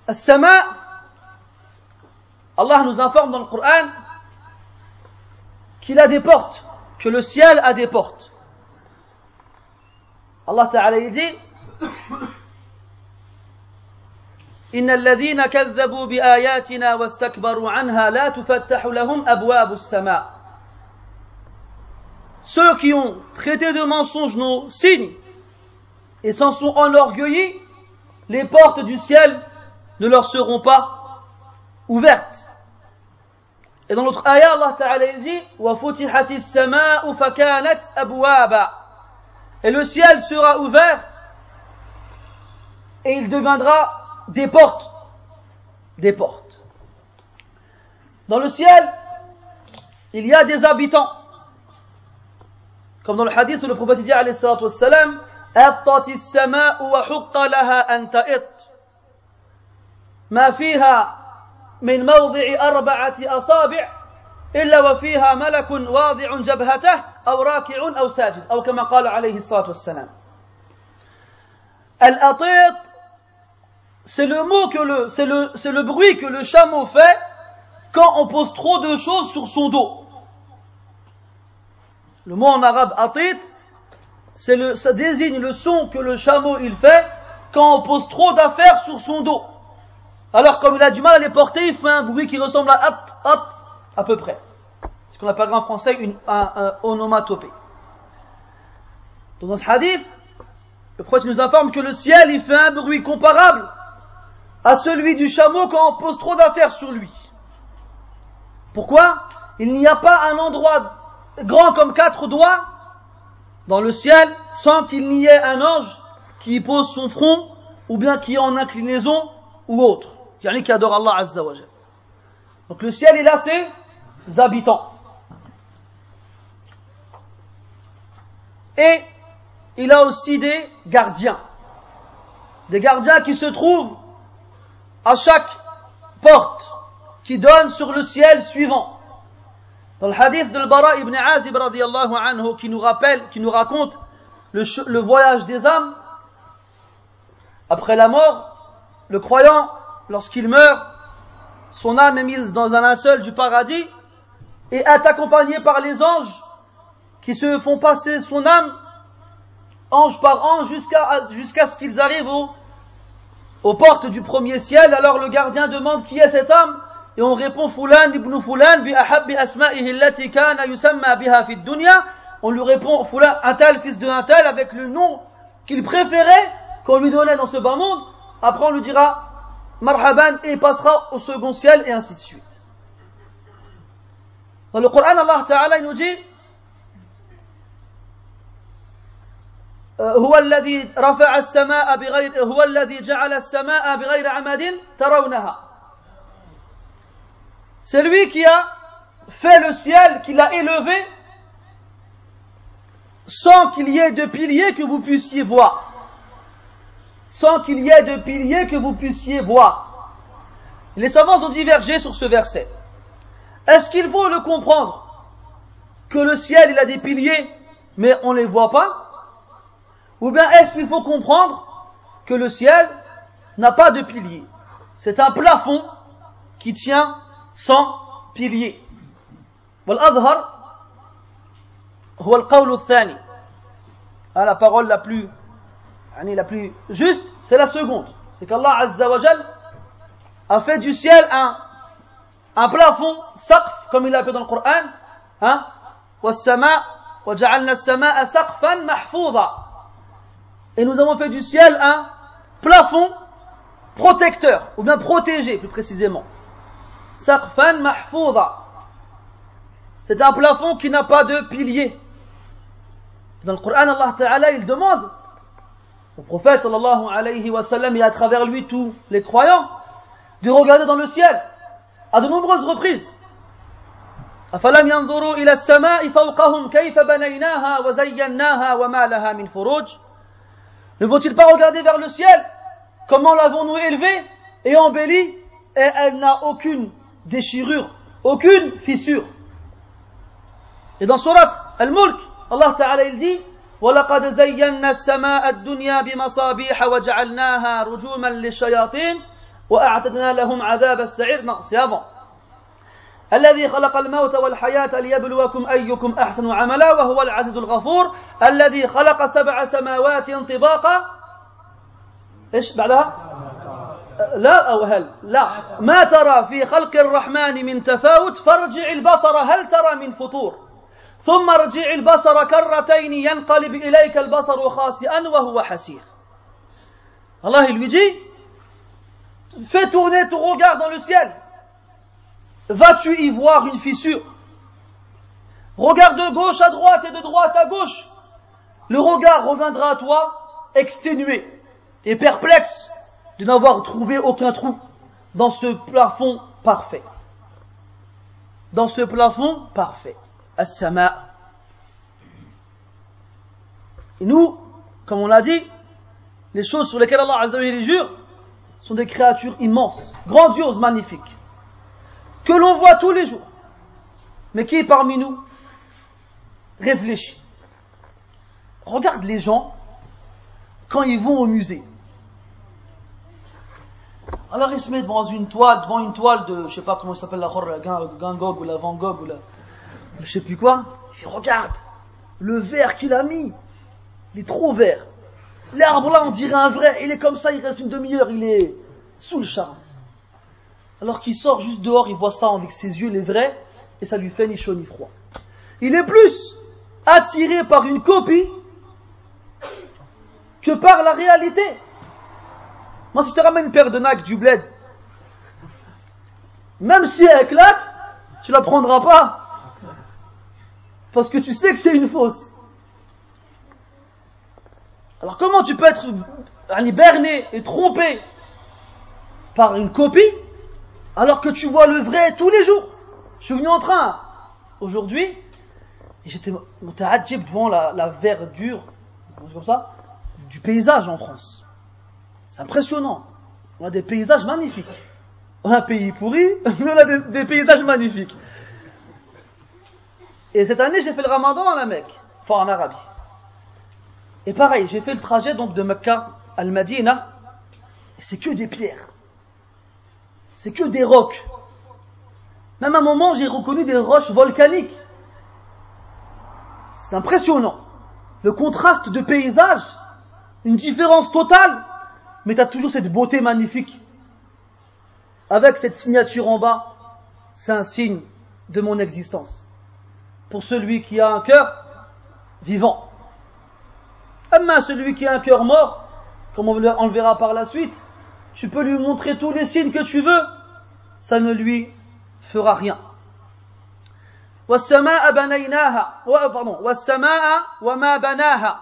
As-sama, Allah nous informe dans le Coran qu'il a des portes, que le ciel a des portes. Allah Ta'ala dit إن الذين كذبوا بآياتنا واستكبروا عنها لا تفتح لهم أبواب السماء Ceux qui ont traité de mensonges nos signes et s'en sont enorgueillis, les portes du ciel ne leur seront pas ouvertes. Et dans l'autre ayah, Allah Ta'ala il dit وَفُتِحَتِ السَّمَاءُ فَكَانَتْ أَبْوَابًا Et le ciel sera ouvert et il deviendra des portes. Des portes. Dans le ciel, il y a des habitants. Comme dans le hadith où le prophète dit alayhi salatu wassalam, أطت السماء وحق لها أن تئط ما فيها من موضع أربعة أصابع إلا وفيها ملك واضع جبهته أو راكع أو ساجد أو كما قال عليه الصلاة والسلام الأطيط c'est le mot que le, c'est le, c'est le bruit que le chameau fait quand on pose trop de choses sur son dos. Le mot en arabe atit, c'est le, ça désigne le son que le chameau il fait quand on pose trop d'affaires sur son dos. Alors comme il a du mal à les porter, il fait un bruit qui ressemble à at, at, à peu près. Ce qu'on appelle en français une, un, onomatopée. Dans ce hadith, le prophète nous informe que le ciel il fait un bruit comparable à celui du chameau quand on pose trop d'affaires sur lui. Pourquoi? Il n'y a pas un endroit grand comme quatre doigts dans le ciel sans qu'il n'y ait un ange qui y pose son front ou bien qui est en inclinaison ou autre. Donc le ciel il a ses habitants. Et il a aussi des gardiens. Des gardiens qui se trouvent à chaque porte qui donne sur le ciel suivant. Dans le hadith de Bara ibn Azib radiallahu anhu qui nous rappelle, qui nous raconte le voyage des âmes, après la mort, le croyant, lorsqu'il meurt, son âme est mise dans un linceul du paradis et est accompagné par les anges qui se font passer son âme ange par ange jusqu'à ce qu'ils arrivent au aux portes du premier ciel, alors le gardien demande qui est cet homme et on répond Fulan ibn Fulan bi ahabbi asma'ihi allati kana yusamma biha dunya. On lui répond Fulan un tel fils de un tel avec le nom qu'il préférait qu'on lui donnait dans ce bas monde. Après on lui dira marhaban et il passera au second ciel et ainsi de suite. Dans le Coran Allah Ta'ala il nous dit هو الذي رفع السماء بغير هو الذي جعل السماء بغير عمد ترونها C'est lui qui a fait le ciel, qui l'a élevé sans qu'il y ait de piliers que vous puissiez voir. Sans qu'il y ait de piliers que vous puissiez voir. Les savants ont divergé sur ce verset. Est-ce qu'il faut le comprendre que le ciel il a des piliers mais on ne les voit pas? Ou bien est-ce qu'il faut comprendre que le ciel n'a pas de pilier C'est un plafond qui tient sans pilier. Ah, la parole la plus la plus juste, c'est la seconde. C'est qu'Allah Azzawajal a fait du ciel un, un plafond, saqf, comme il l'appelle dans le Coran, hein, et nous avons fait du ciel un plafond protecteur, ou bien protégé plus précisément. C'est un plafond qui n'a pas de pilier. Dans le Coran, Allah Ta'ala, il demande au prophète sallallahu alayhi wa sallam et à travers lui tous les croyants de regarder dans le ciel à de nombreuses reprises. أفلم ينظروا إلى السماء فوقهم كيف بنيناها وزيناها وما لها من فروج ne vont-ils pas regarder vers le ciel Comment l'avons-nous élevé et embelli et elle n'a aucune déchirure, aucune fissure. Et dans Surat Al-Mulk, Allah Ta'ala il dit ولقد زينا السماء الدنيا بمصابيح وجعلناها رجوما للشياطين وأعتدنا لهم عذاب السعير avant الذي خلق الموت والحياة ليبلوكم أيكم أحسن عملا وهو العزيز الغفور. الذي خلق سبع سماوات طباقا. إيش بعدها؟ لا أو هل؟ لا. ما ترى في خلق الرحمن من تفاوت؟ فارجع البصر هل ترى من فطور؟ ثم ارجع البصر كرتين ينقلب إليك البصر خاسئا وهو حسير الله lui dit fais tourner ton regard dans le ciel vas-tu y voir une fissure regarde de gauche à droite et de droite à gauche le regard reviendra à toi exténué et perplexe de n'avoir trouvé aucun trou dans ce plafond parfait. Dans ce plafond parfait. As-sama. Et nous, comme on l'a dit, les choses sur lesquelles Allah wa jure sont des créatures immenses, grandioses, magnifiques, que l'on voit tous les jours. Mais qui parmi nous réfléchit Regarde les gens quand ils vont au musée. Alors il se met devant une toile, devant une toile de, je sais pas comment ça s'appelle la Gangog ou la Van Gogh ou la, je sais plus quoi. Dit, regarde, le verre qu'il a mis, il est trop vert. L'arbre là, on dirait un vrai, il est comme ça, il reste une demi-heure, il est sous le charme. Alors qu'il sort juste dehors, il voit ça avec ses yeux, les vrais, et ça lui fait ni chaud ni froid. Il est plus attiré par une copie que par la réalité. Moi, si je te ramène une paire de nacs du bled, même si elle éclate, tu la prendras pas. Parce que tu sais que c'est une fausse. Alors comment tu peux être berné et trompé par une copie alors que tu vois le vrai tous les jours? Je suis venu en train aujourd'hui et j'étais devant la, la verdure, comme ça, du paysage en France. C'est impressionnant. On a des paysages magnifiques. On a un pays pourri, mais on a des, paysages magnifiques. Et cette année, j'ai fait le ramadan à la Mecque, enfin en Arabie. Et pareil, j'ai fait le trajet donc de Mecca à Al-Madina, et c'est que des pierres. C'est que des rocs. Même à un moment, j'ai reconnu des roches volcaniques. C'est impressionnant. Le contraste de paysage, une différence totale mais tu as toujours cette beauté magnifique. Avec cette signature en bas, c'est un signe de mon existence Pour celui qui a un cœur vivant. Amma celui qui a un cœur mort, comme on le verra par la suite, tu peux lui montrer tous les signes que tu veux, ça ne lui fera rien. والسماء بنيناها pardon والسماء وما بناها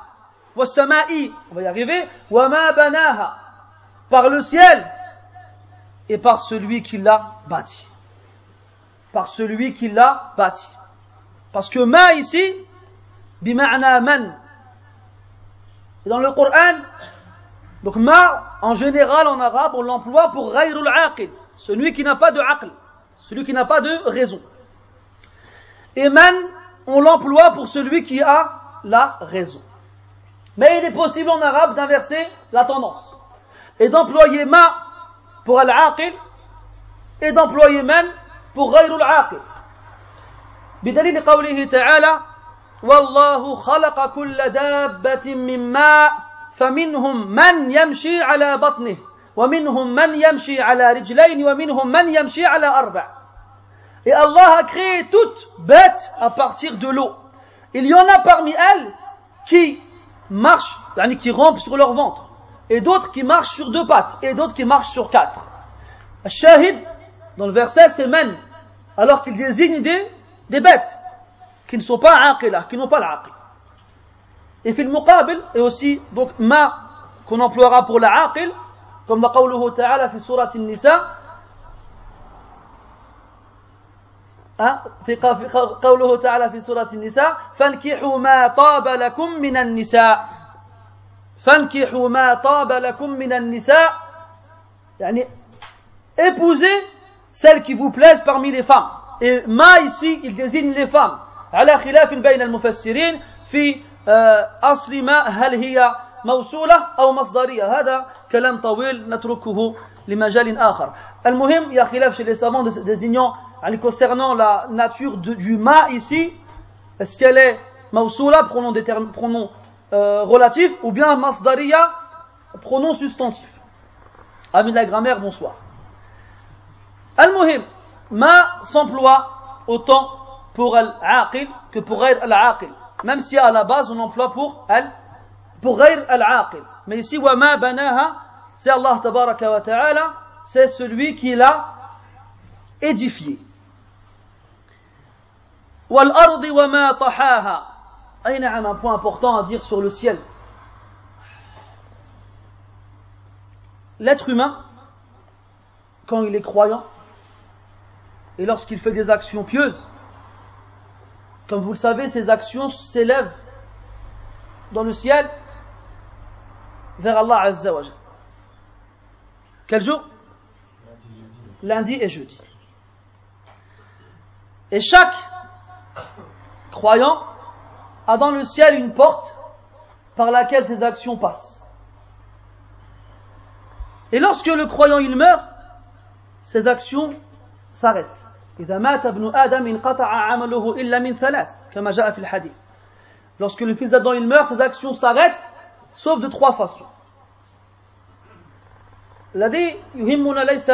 والسماء on va y arriver وما بناها par le ciel et par celui qui l'a bâti. Par celui qui l'a bâti. parce que ma ici, bima'na man. Et dans le Coran, donc ma, en général, en arabe, on l'emploie pour ghayrul aqid, celui qui n'a pas de aql, celui qui n'a pas de raison. Et man, on l'emploie pour celui qui a la raison. Mais il est possible en arabe d'inverser la tendance. Et d'employer ma pour al-aqil, et d'employer man pour ghayrul aqil. بدليل قوله تعالى والله خلق كل دابة من ماء فمنهم من يمشي على بطنه ومنهم من يمشي على رجلين ومنهم من يمشي على أربع Et Allah a créé toute bête à partir de l'eau. Il y en a parmi elles qui marchent, qui rampent sur leur ventre et d'autres qui marchent sur deux pattes, et d'autres qui marchent sur quatre. Shahid, dans le verset, c'est men, alors qu'il désigne des, des bêtes, qui ne sont pas aqilah, qui n'ont pas l'aqil. Et fil muqabil, et aussi, donc, ma, qu'on emploiera pour l'aqil, comme dans qawluhu ta'ala fi surat al-nisa, في قوله تعالى في سورة النساء فانكحوا ما طاب لكم من النساء فانكحوا ما طاب لكم من النساء يعني épousez celles qui vous plaisent parmi les femmes. Et ma ici, il désigne les femmes. على خلاف بين المفسرين في أصل ما هل هي موصولة أو مصدرية هذا كلام طويل نتركه لمجال آخر المهم il y a khilaf chez les savants désignant concernant la nature de, du ma ici est-ce qu'elle est موصولة pronom, pronom euh, relatif ou bien masdariya pronom substantif amis de la grammaire bonsoir Al-Muhim, ma s'emploie autant pour al-aqil que pour al-aqil. Même si à la base on emploie pour al pour al-aqil. Mais ici wa banaha, c'est Allah tabaraka wa ta'ala, c'est celui qui l'a édifié. Wal ardi wa ma tahaha. un point important à dire sur le ciel. L'être humain, quand il est croyant, et lorsqu'il fait des actions pieuses, comme vous le savez, ces actions s'élèvent dans le ciel vers Allah Azza wa Quel jour? Lundi et jeudi. Et chaque croyant a dans le ciel une porte par laquelle ses actions passent. Et lorsque le croyant il meurt, ses actions s'arrêtent. إذا مات ابن آدم انقطع عمله إلا من ثلاث كما جاء في الحديث Lorsque le fils d'Adam il meurt, ses actions s'arrêtent, sauf de trois façons. الذي يهمنا ليس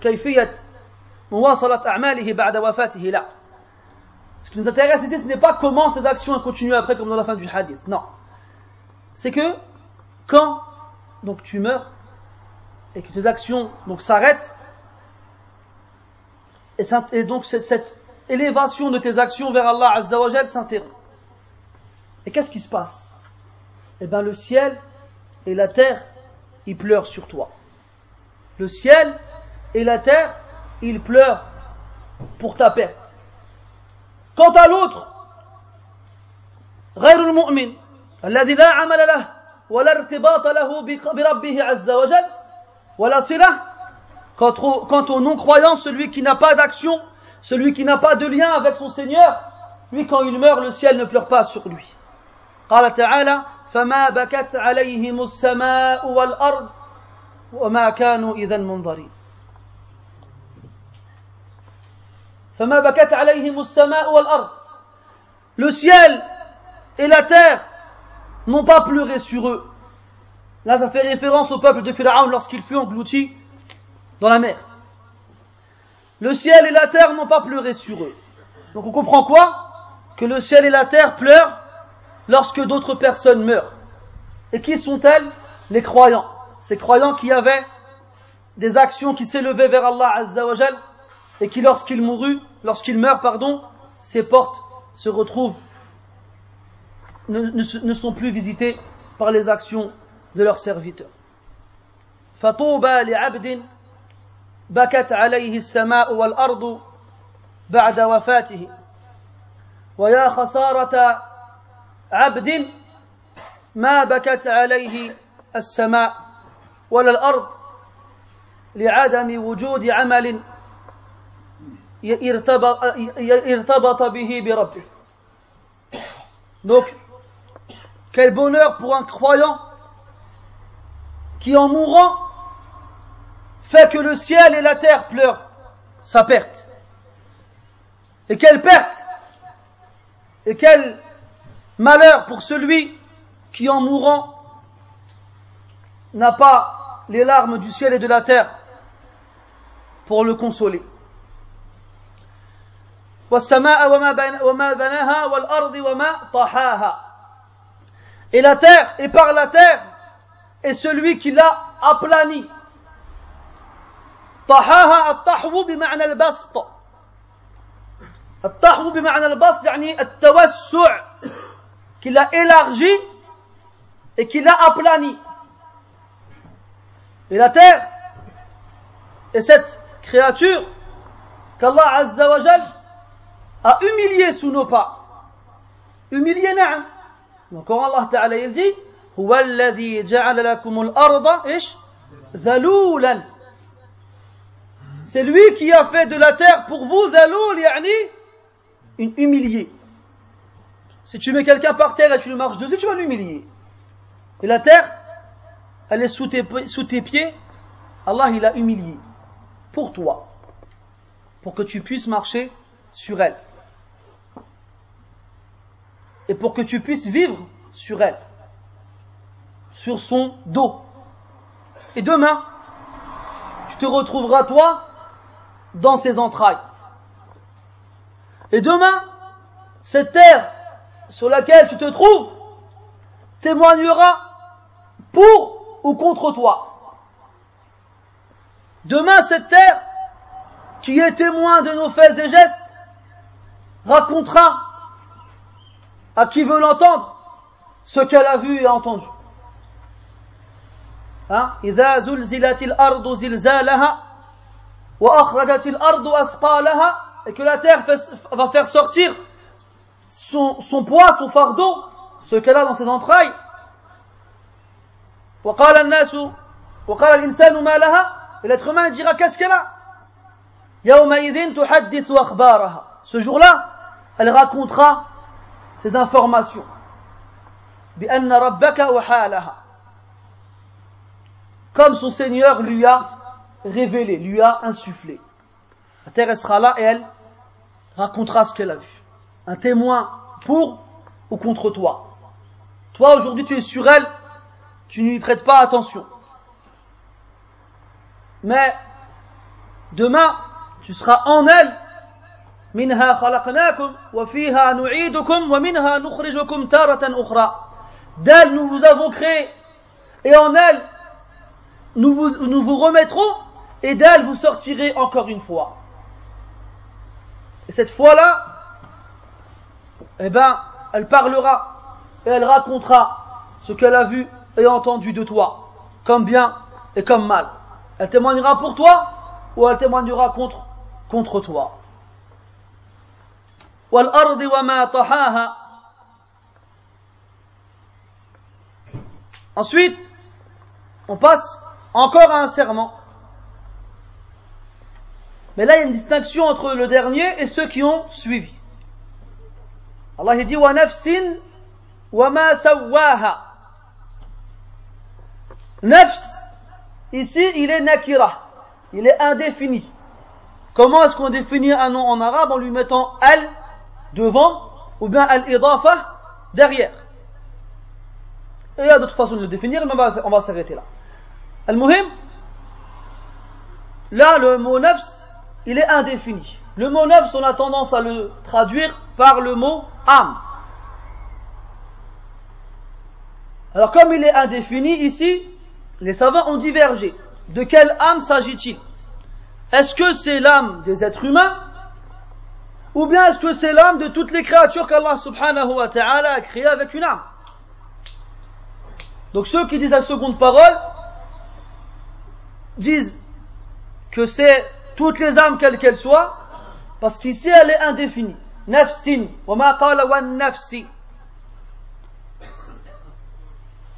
كيفية مواصلة أعماله بعد وفاته لا. Ce qui nous intéresse ici, ce n'est pas comment ces actions continuent après comme dans la fin du hadith. Non. C'est que quand donc tu meurs et que tes actions donc s'arrêtent, et, donc cette, élévation de tes actions vers Allah Azzawajal s'interrompt. Et qu'est-ce qui se passe Eh bien le ciel et la terre, ils pleurent sur toi. Le ciel et la terre, ils pleurent pour ta perte. Quant à l'autre, غير المؤمن الذي لا عمل له ولا ارتباط له بربه عز وجل ولا صله Quant au, non-croyant, celui qui n'a pas d'action, celui qui n'a pas de lien avec son Seigneur, lui quand il meurt, le ciel ne pleure pas sur lui. قال تعالى فما بكت عليهم السماء والأرض وما كانوا إذا منظرين فما بكت عليهم السماء والأرض Le ciel et la terre n'ont pas pleuré sur eux. Là, ça fait référence au peuple de Pharaon lorsqu'il fut englouti dans la mer. Le ciel et la terre n'ont pas pleuré sur eux. Donc on comprend quoi? Que le ciel et la terre pleurent lorsque d'autres personnes meurent. Et qui sont-elles? Les croyants. Ces croyants qui avaient des actions qui s'élevaient vers Allah Azzawajal et qui lorsqu'ils moururent, lorsqu'ils meurent, pardon, ces portes se retrouvent, ne, sont plus visitées par les actions de leurs serviteurs. بكت عليه السماء والأرض بعد وفاته. ويا خسارة عبد ما بكت عليه السماء ولا الأرض لعدم وجود عمل ارتبط به بربه. Donc, quel bonheur pour un croyant qui en mourant fait que le ciel et la terre pleurent sa perte. Et quelle perte Et quel malheur pour celui qui en mourant n'a pas les larmes du ciel et de la terre pour le consoler. Et la terre, et par la terre, est celui qui l'a aplani, طحاها الطحو بمعنى البسط الطحو بمعنى البسط يعني التوسع qu'il a élargi et qu'il a aplani. Et la terre est cette créature qu'Allah Azza wa Jal a humilié sous nos pas. Humilié, na'am. Encore Allah Ta'ala il dit هو الذي جعل لكم الأرض إيش ذلولا C'est lui qui a fait de la terre pour vous, zaloul, yani, une humiliée. Si tu mets quelqu'un par terre et tu le marches dessus, tu vas l'humilier. Et la terre, elle est sous tes, pieds, Allah il a humilié pour toi, pour que tu puisses marcher sur elle. Et pour que tu puisses vivre sur elle, sur son dos. Et demain, tu te retrouveras toi dans ses entrailles. Et demain, cette terre sur laquelle tu te trouves témoignera pour ou contre toi. Demain, cette terre, qui est témoin de nos faits et gestes, racontera à qui veut l'entendre ce qu'elle a vu et entendu. Hein? et que la terre va faire sortir son, son, poids, son fardeau, ce qu'elle a dans ses entrailles. Et l'être humain dira qu'est-ce qu'elle a Ce jour-là, elle racontera ses informations. Comme son Seigneur lui a révélé, lui a insufflé. La terre sera là et elle racontera ce qu'elle a vu. Un témoin pour ou contre toi. Toi aujourd'hui tu es sur elle, tu ne lui prêtes pas attention. Mais demain, tu seras en elle. منها خلقناكم وفيها نعيدكم ومنها نخرجكم تارة أخرى. D'elle nous vous avons créé et en elle nous vous, nous vous remettrons et d'elle vous sortirez encore une fois. Et cette fois-là, eh ben, elle parlera et elle racontera ce qu'elle a vu et entendu de toi, comme bien et comme mal. Elle témoignera pour toi ou elle témoignera contre, contre toi. Ensuite, on passe encore à un serment. Mais là, il y a une distinction entre le dernier et ceux qui ont suivi. Allah dit wa nafsin wa ma sawaha. Nafs Ici, il est nakira. Il est indéfini. Comment est-ce qu'on définit un nom en arabe en lui mettant al devant ou bien al-idafa derrière? Il y a d'autres façons de le définir, mais on va, s'arrêter là. Al-muhim, là le mot nafs, il est indéfini. Le mot nafs, on a tendance à le traduire par le mot âme. Alors comme il est indéfini ici, les savants ont divergé. De quelle âme s'agit-il? Est-ce que c'est l'âme des êtres humains? Ou bien est-ce que c'est l'âme de toutes les créatures qu'Allah subhanahu wa ta'ala a créées avec une âme? Donc ceux qui disent la seconde parole disent que c'est toutes les âmes quelles qu'elles soient, parce qu'ici elle est indéfinie. Nafsin, wa.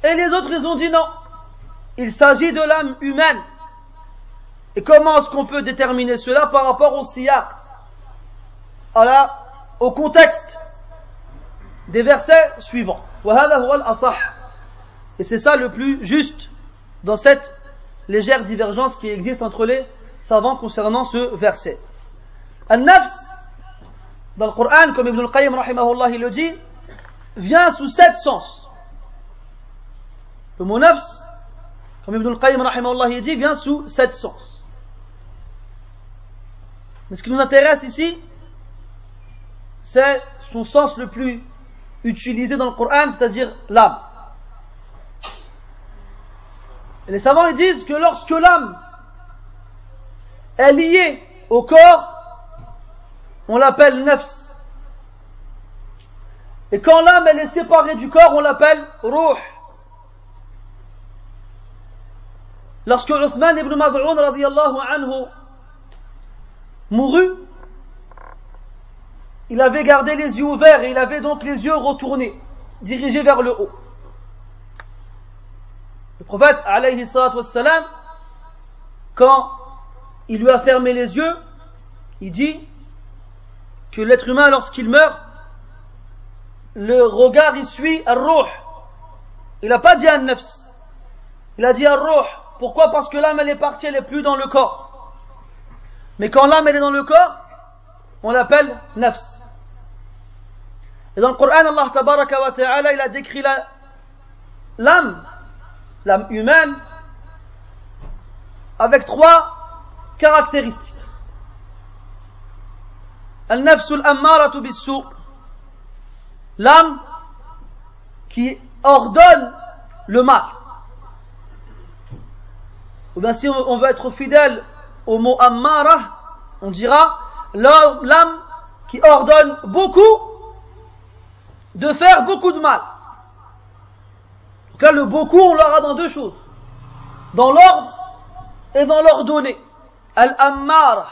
Et les autres ils ont dit non. Il s'agit de l'âme humaine. Et comment est-ce qu'on peut déterminer cela par rapport au siyaq au contexte des versets suivants. Et c'est ça le plus juste dans cette légère divergence qui existe entre les savants concernant ce verset. Al-nafs, dans le Coran, comme Ibn al-Qayyim il le dit, vient sous sept sens. Le mot nafs comme Ibn al-Qayyim rahimahullah dit, vient sous sept sens. Mais ce qui nous intéresse ici, c'est son sens le plus utilisé dans le Coran, c'est-à-dire l'âme. Les savants ils disent que lorsque l'âme est liée au corps, on l'appelle nafs. Et quand l'âme est séparée du corps, on l'appelle ruh. Lorsque Uthman ibn Maz'un anhu mourut, il avait gardé les yeux ouverts et il avait donc les yeux retournés, dirigés vers le haut. Le prophète, alayhi salatu wassalam, quand il lui a fermé les yeux, il dit que l'être humain, lorsqu'il meurt, le regard il suit al-ruh. Il n'a pas dit al-nafs. Il a dit al-ruh. Pourquoi? Parce que l'âme elle est partie, elle n'est plus dans le corps. Mais quand l'âme elle est dans le corps, on l'appelle nafs. Et dans le Coran, Allah tabaraka wa ta'ala, il a décrit l'âme, l'âme humaine, avec trois caractéristiques. L'âme qui ordonne le mal. Ou bien si on veut être fidèle au mot ammara, on dira l'âme qui ordonne beaucoup de faire beaucoup de mal. Là, le beaucoup, on l'aura dans deux choses. Dans l'ordre et dans l'ordonné. Al-ammara.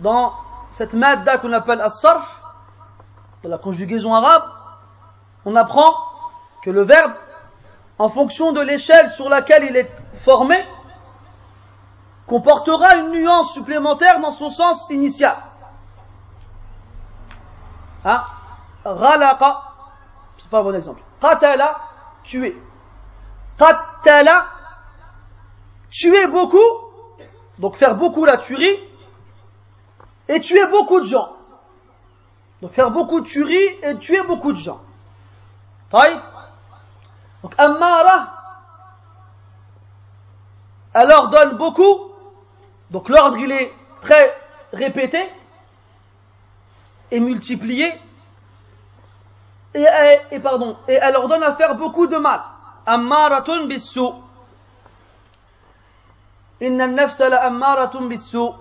Dans cette madda qu'on appelle as-sarf, de la conjugaison arabe, on apprend que le verbe, en fonction de l'échelle sur laquelle il est formé, comportera une nuance supplémentaire dans son sens initial. Hein? Ralaqa, c'est pas un bon exemple. Qatala, tuer. Qatala, tuer beaucoup, donc faire beaucoup la tuerie, et tuer beaucoup de gens. Donc faire beaucoup de tueries et tuer beaucoup de gens. Donc Ammara, elle ordonne beaucoup. Donc l'ordre il est très répété et multiplié. Et, pardon, et elle ordonne à faire beaucoup de mal. Ammaratun. Nafsa la ammaratun bissu.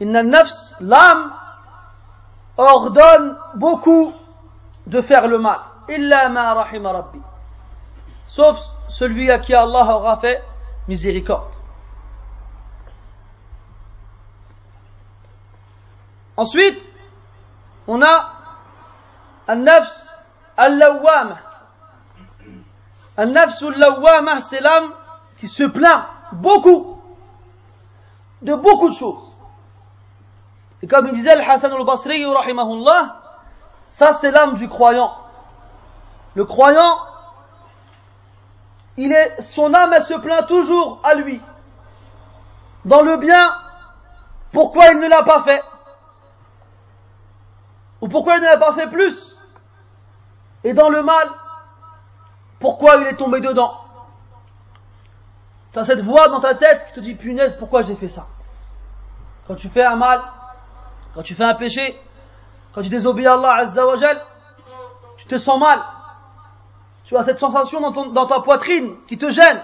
Inna nafs, l'âme, ordonne beaucoup de faire le mal. Illa ma rahima rabbi. Sauf celui à qui Allah aura fait miséricorde. Ensuite, on a An-Nafs Al-Lawwama. An-Nafs Al-Lawwama, c'est l'âme qui se plaint beaucoup de beaucoup de choses. Et comme il disait le Hassan al-Basri, ça c'est l'âme du croyant. Le croyant, il est, son âme, elle se plaint toujours à lui. Dans le bien, pourquoi il ne l'a pas fait? Ou pourquoi il ne l'a pas fait plus? Et dans le mal, pourquoi il est tombé dedans? Tu as cette voix dans ta tête qui te dit, punaise, pourquoi j'ai fait ça? Quand tu fais un mal, quand tu fais un péché, quand tu désobéis à Allah Azzawajal, tu te sens mal. Tu as cette sensation dans, ta poitrine qui te gêne.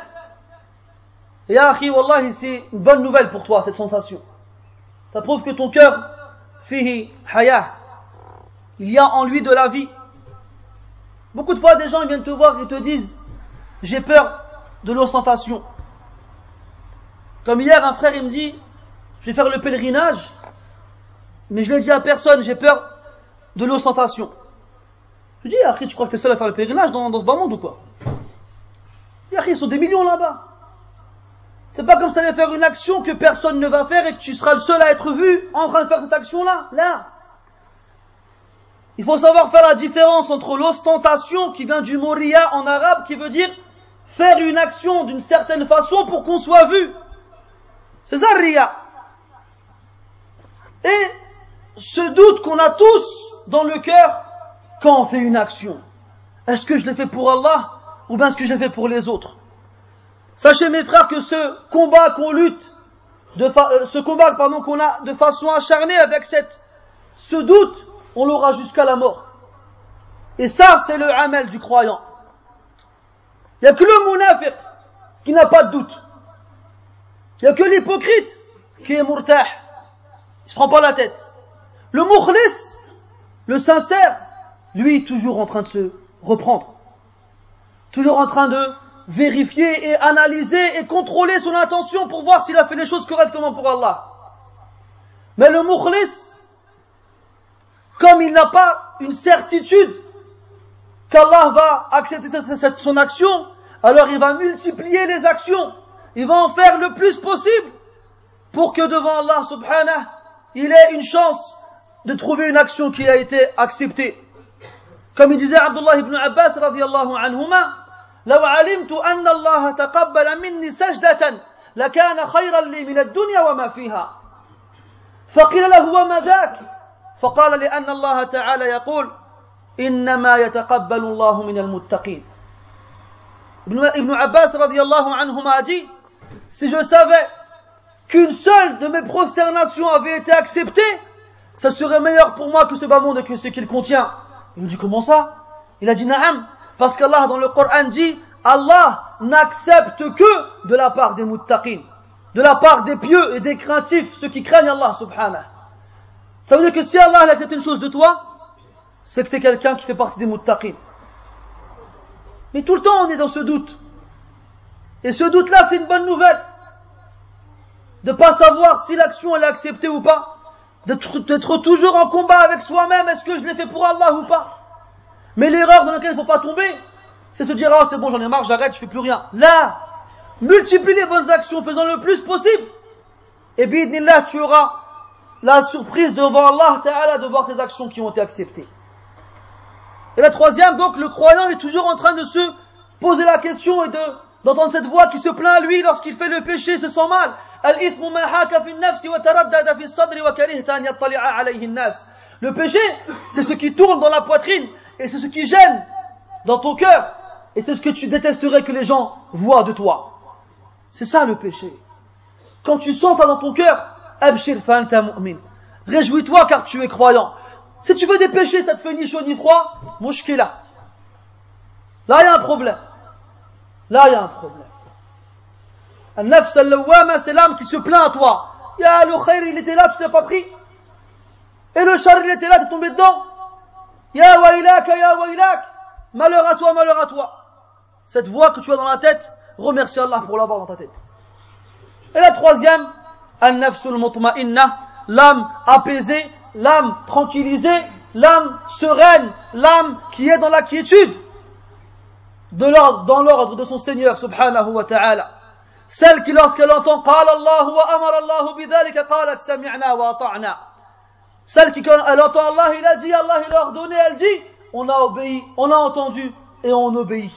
Et Akhi, c'est une bonne nouvelle pour toi, cette sensation. Ça prouve que ton cœur, fihi hayah, il y a en lui de la vie. Beaucoup de fois, des gens viennent te voir et te disent, j'ai peur de l'ostentation. Comme hier, un frère, il me dit, je vais faire le pèlerinage, mais je l'ai dit à personne, j'ai peur de l'ostentation. Je dis, Akhi, tu crois que tu es seul à faire le pèlerinage dans, ce bas monde ou quoi Akhi, ils sont des millions là-bas. C'est pas comme ça allait faire une action que personne ne va faire et que tu seras le seul à être vu en train de faire cette action-là. Là. Il faut savoir faire la différence entre l'ostentation qui vient du mot en arabe qui veut dire faire une action d'une certaine façon pour qu'on soit vu. C'est ça ria. Et ce doute qu'on a tous dans le cœur quand on fait une action. Est-ce que je l'ai fait pour Allah ou bien est-ce que j'ai fait pour les autres? Sachez mes frères que ce combat qu'on lutte, euh, ce combat pardon qu'on a de façon acharnée avec cette, ce doute, on l'aura jusqu'à la mort. Et ça, c'est le amel du croyant. Il n'y a que le munafiq qui n'a pas de doute. Il n'y a que l'hypocrite qui est murtah. Il se prend pas la tête. Le mukhlis, le sincère, lui, toujours en train de se reprendre. Toujours en train de vérifier et analyser et contrôler son intention pour voir s'il a fait les choses correctement pour Allah. Mais le mukhlis, comme il n'a pas une certitude qu'Allah va accepter son action, alors il va multiplier les actions il va en faire le plus possible pour que devant Allah subhanahu, il ait une chance de trouver une action qui a été acceptée. Comme il disait Abdullah ibn Abbas radiallahu anhuma, لو علمت أن الله تقبل مني سجدة لكان خيرا لي من الدنيا وما فيها فقيل له وما ذاك فقال لأن الله تعالى يقول إنما يتقبل الله من المتقين Ibn Abbas radiallahu anhuma a dit Si je savais qu'une seule de mes prosternations avait été acceptée, ça serait meilleur pour moi que ce et que ce qu'il contient. Il me dit Comment ça? Il a dit Naam, parce qu'Allah dans le Coran dit Allah n'accepte que de la part des muttaqin, de la part des pieux et des craintifs, ceux qui craignent Allah subhanahu. Ça veut dire que si Allah accepte une chose de toi, c'est que tu es quelqu'un qui fait partie des muttaqin. Mais tout le temps on est dans ce doute. Et ce doute-là, c'est une bonne nouvelle. De pas savoir si l'action est acceptée ou pas. D'être toujours en combat avec soi-même, est-ce que je l'ai fait pour Allah ou pas. Mais l'erreur dans laquelle il ne faut pas tomber, c'est se dire, ah c'est bon, j'en ai marre, j'arrête, je fais plus rien. Là, multiplie les bonnes actions, faisant le plus possible. Et là, tu auras la surprise devant Allah Ta'ala de voir tes actions qui ont été acceptées. Et la troisième, donc, le croyant est toujours en train de se poser la question et de, d'entendre cette voix qui se plaint à lui lorsqu'il fait le péché, se sent mal. Le péché, c'est ce qui tourne dans la poitrine et c'est ce qui gêne dans ton cœur et c'est ce que tu détesterais que les gens voient de toi. C'est ça le péché. Quand tu sens ça dans ton cœur, Réjouis-toi car tu es croyant. Si tu veux des péchés, ça te fait ni chaud ni froid, là. Là, il y a un problème. Là, il y a un problème. Un nafs al c'est l'âme qui se plaint à toi. Ya, le khair, il était là, tu t'es pas pris. Et le char, il était là, tu es tombé dedans. Ya wailak, ya wailak. Malheur à toi, malheur à toi. Cette voix que tu as dans la tête, remercie Allah pour l'avoir dans ta tête. Et la troisième, an-nafsul mutma'inna, l'âme apaisée, l'âme tranquillisée, l'âme sereine, l'âme qui est dans la quiétude, de l'ordre, dans l'ordre de son Seigneur subhanahu wa ta'ala. Celle qui lorsqu'elle entend قال الله وأمر الله بذلك قالت سمعنا وأطعنا. Celle qui quand elle entend Allah, il a dit, Allah il a ordonné, elle dit, on a obéi, on a entendu et on obéit.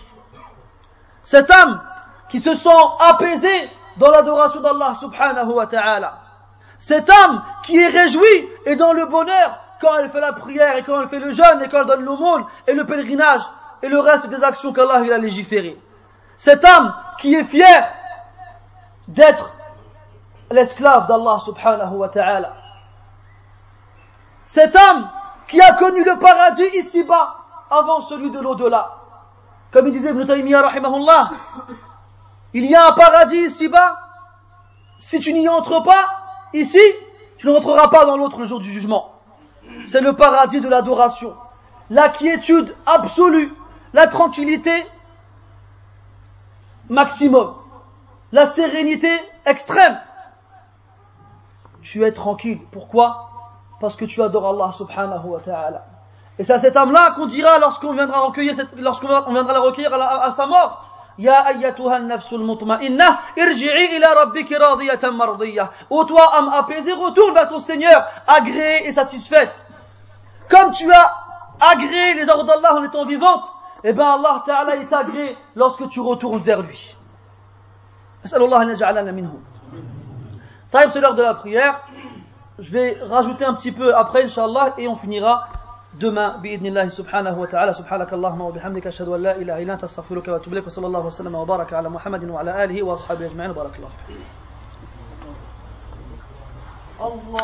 Cette âme qui se sent apaisée dans l'adoration d'Allah subhanahu wa ta'ala. Cette âme qui est réjouie et dans le bonheur quand elle fait la prière et quand elle fait le jeûne et quand elle donne l'aumône et le pèlerinage et le reste des actions qu'Allah a légiférées. Cette âme qui est fière d'être l'esclave d'Allah subhanahu wa ta'ala. Cette âme qui a connu le paradis ici-bas avant celui de l'au-delà. Comme il disait Ibn Taymiyyah il y a un paradis ici-bas, si tu n'y entres pas, Ici, tu ne rentreras pas dans l'autre jour du jugement. C'est le paradis de l'adoration. La quiétude absolue, la tranquillité maximum, la sérénité extrême. Tu es tranquille. Pourquoi Parce que tu adores Allah subhanahu wa ta'ala. Et c'est à cette âme-là qu'on dira lorsqu'on viendra recueillir lorsqu'on viendra la recueillir à sa mort. يا أيتها النفس المطمئنة ارجعي إلى ربك راضية مرضية Ô toi, âme apaisée, retourne vers ton Seigneur, agréée et satisfaite. Comme tu as agréé les ordres d'Allah en étant vivante, eh bien Allah Ta'ala il t'agrée lorsque tu retournes vers lui. Ça c'est l'heure de la prière. Je vais rajouter un petit peu après, Inch'Allah, et on finira demain, bi'idnillahi subhanahu wa ta'ala, subhanakallahumma wa bihamdika, ashhadu an la ilaha illa anta astaghfiruka wa atubu wa sallallahu wa sallam wa baraka ala Muhammadin wa ala alihi wa ashabihi ajma'in, barakallahu. Allah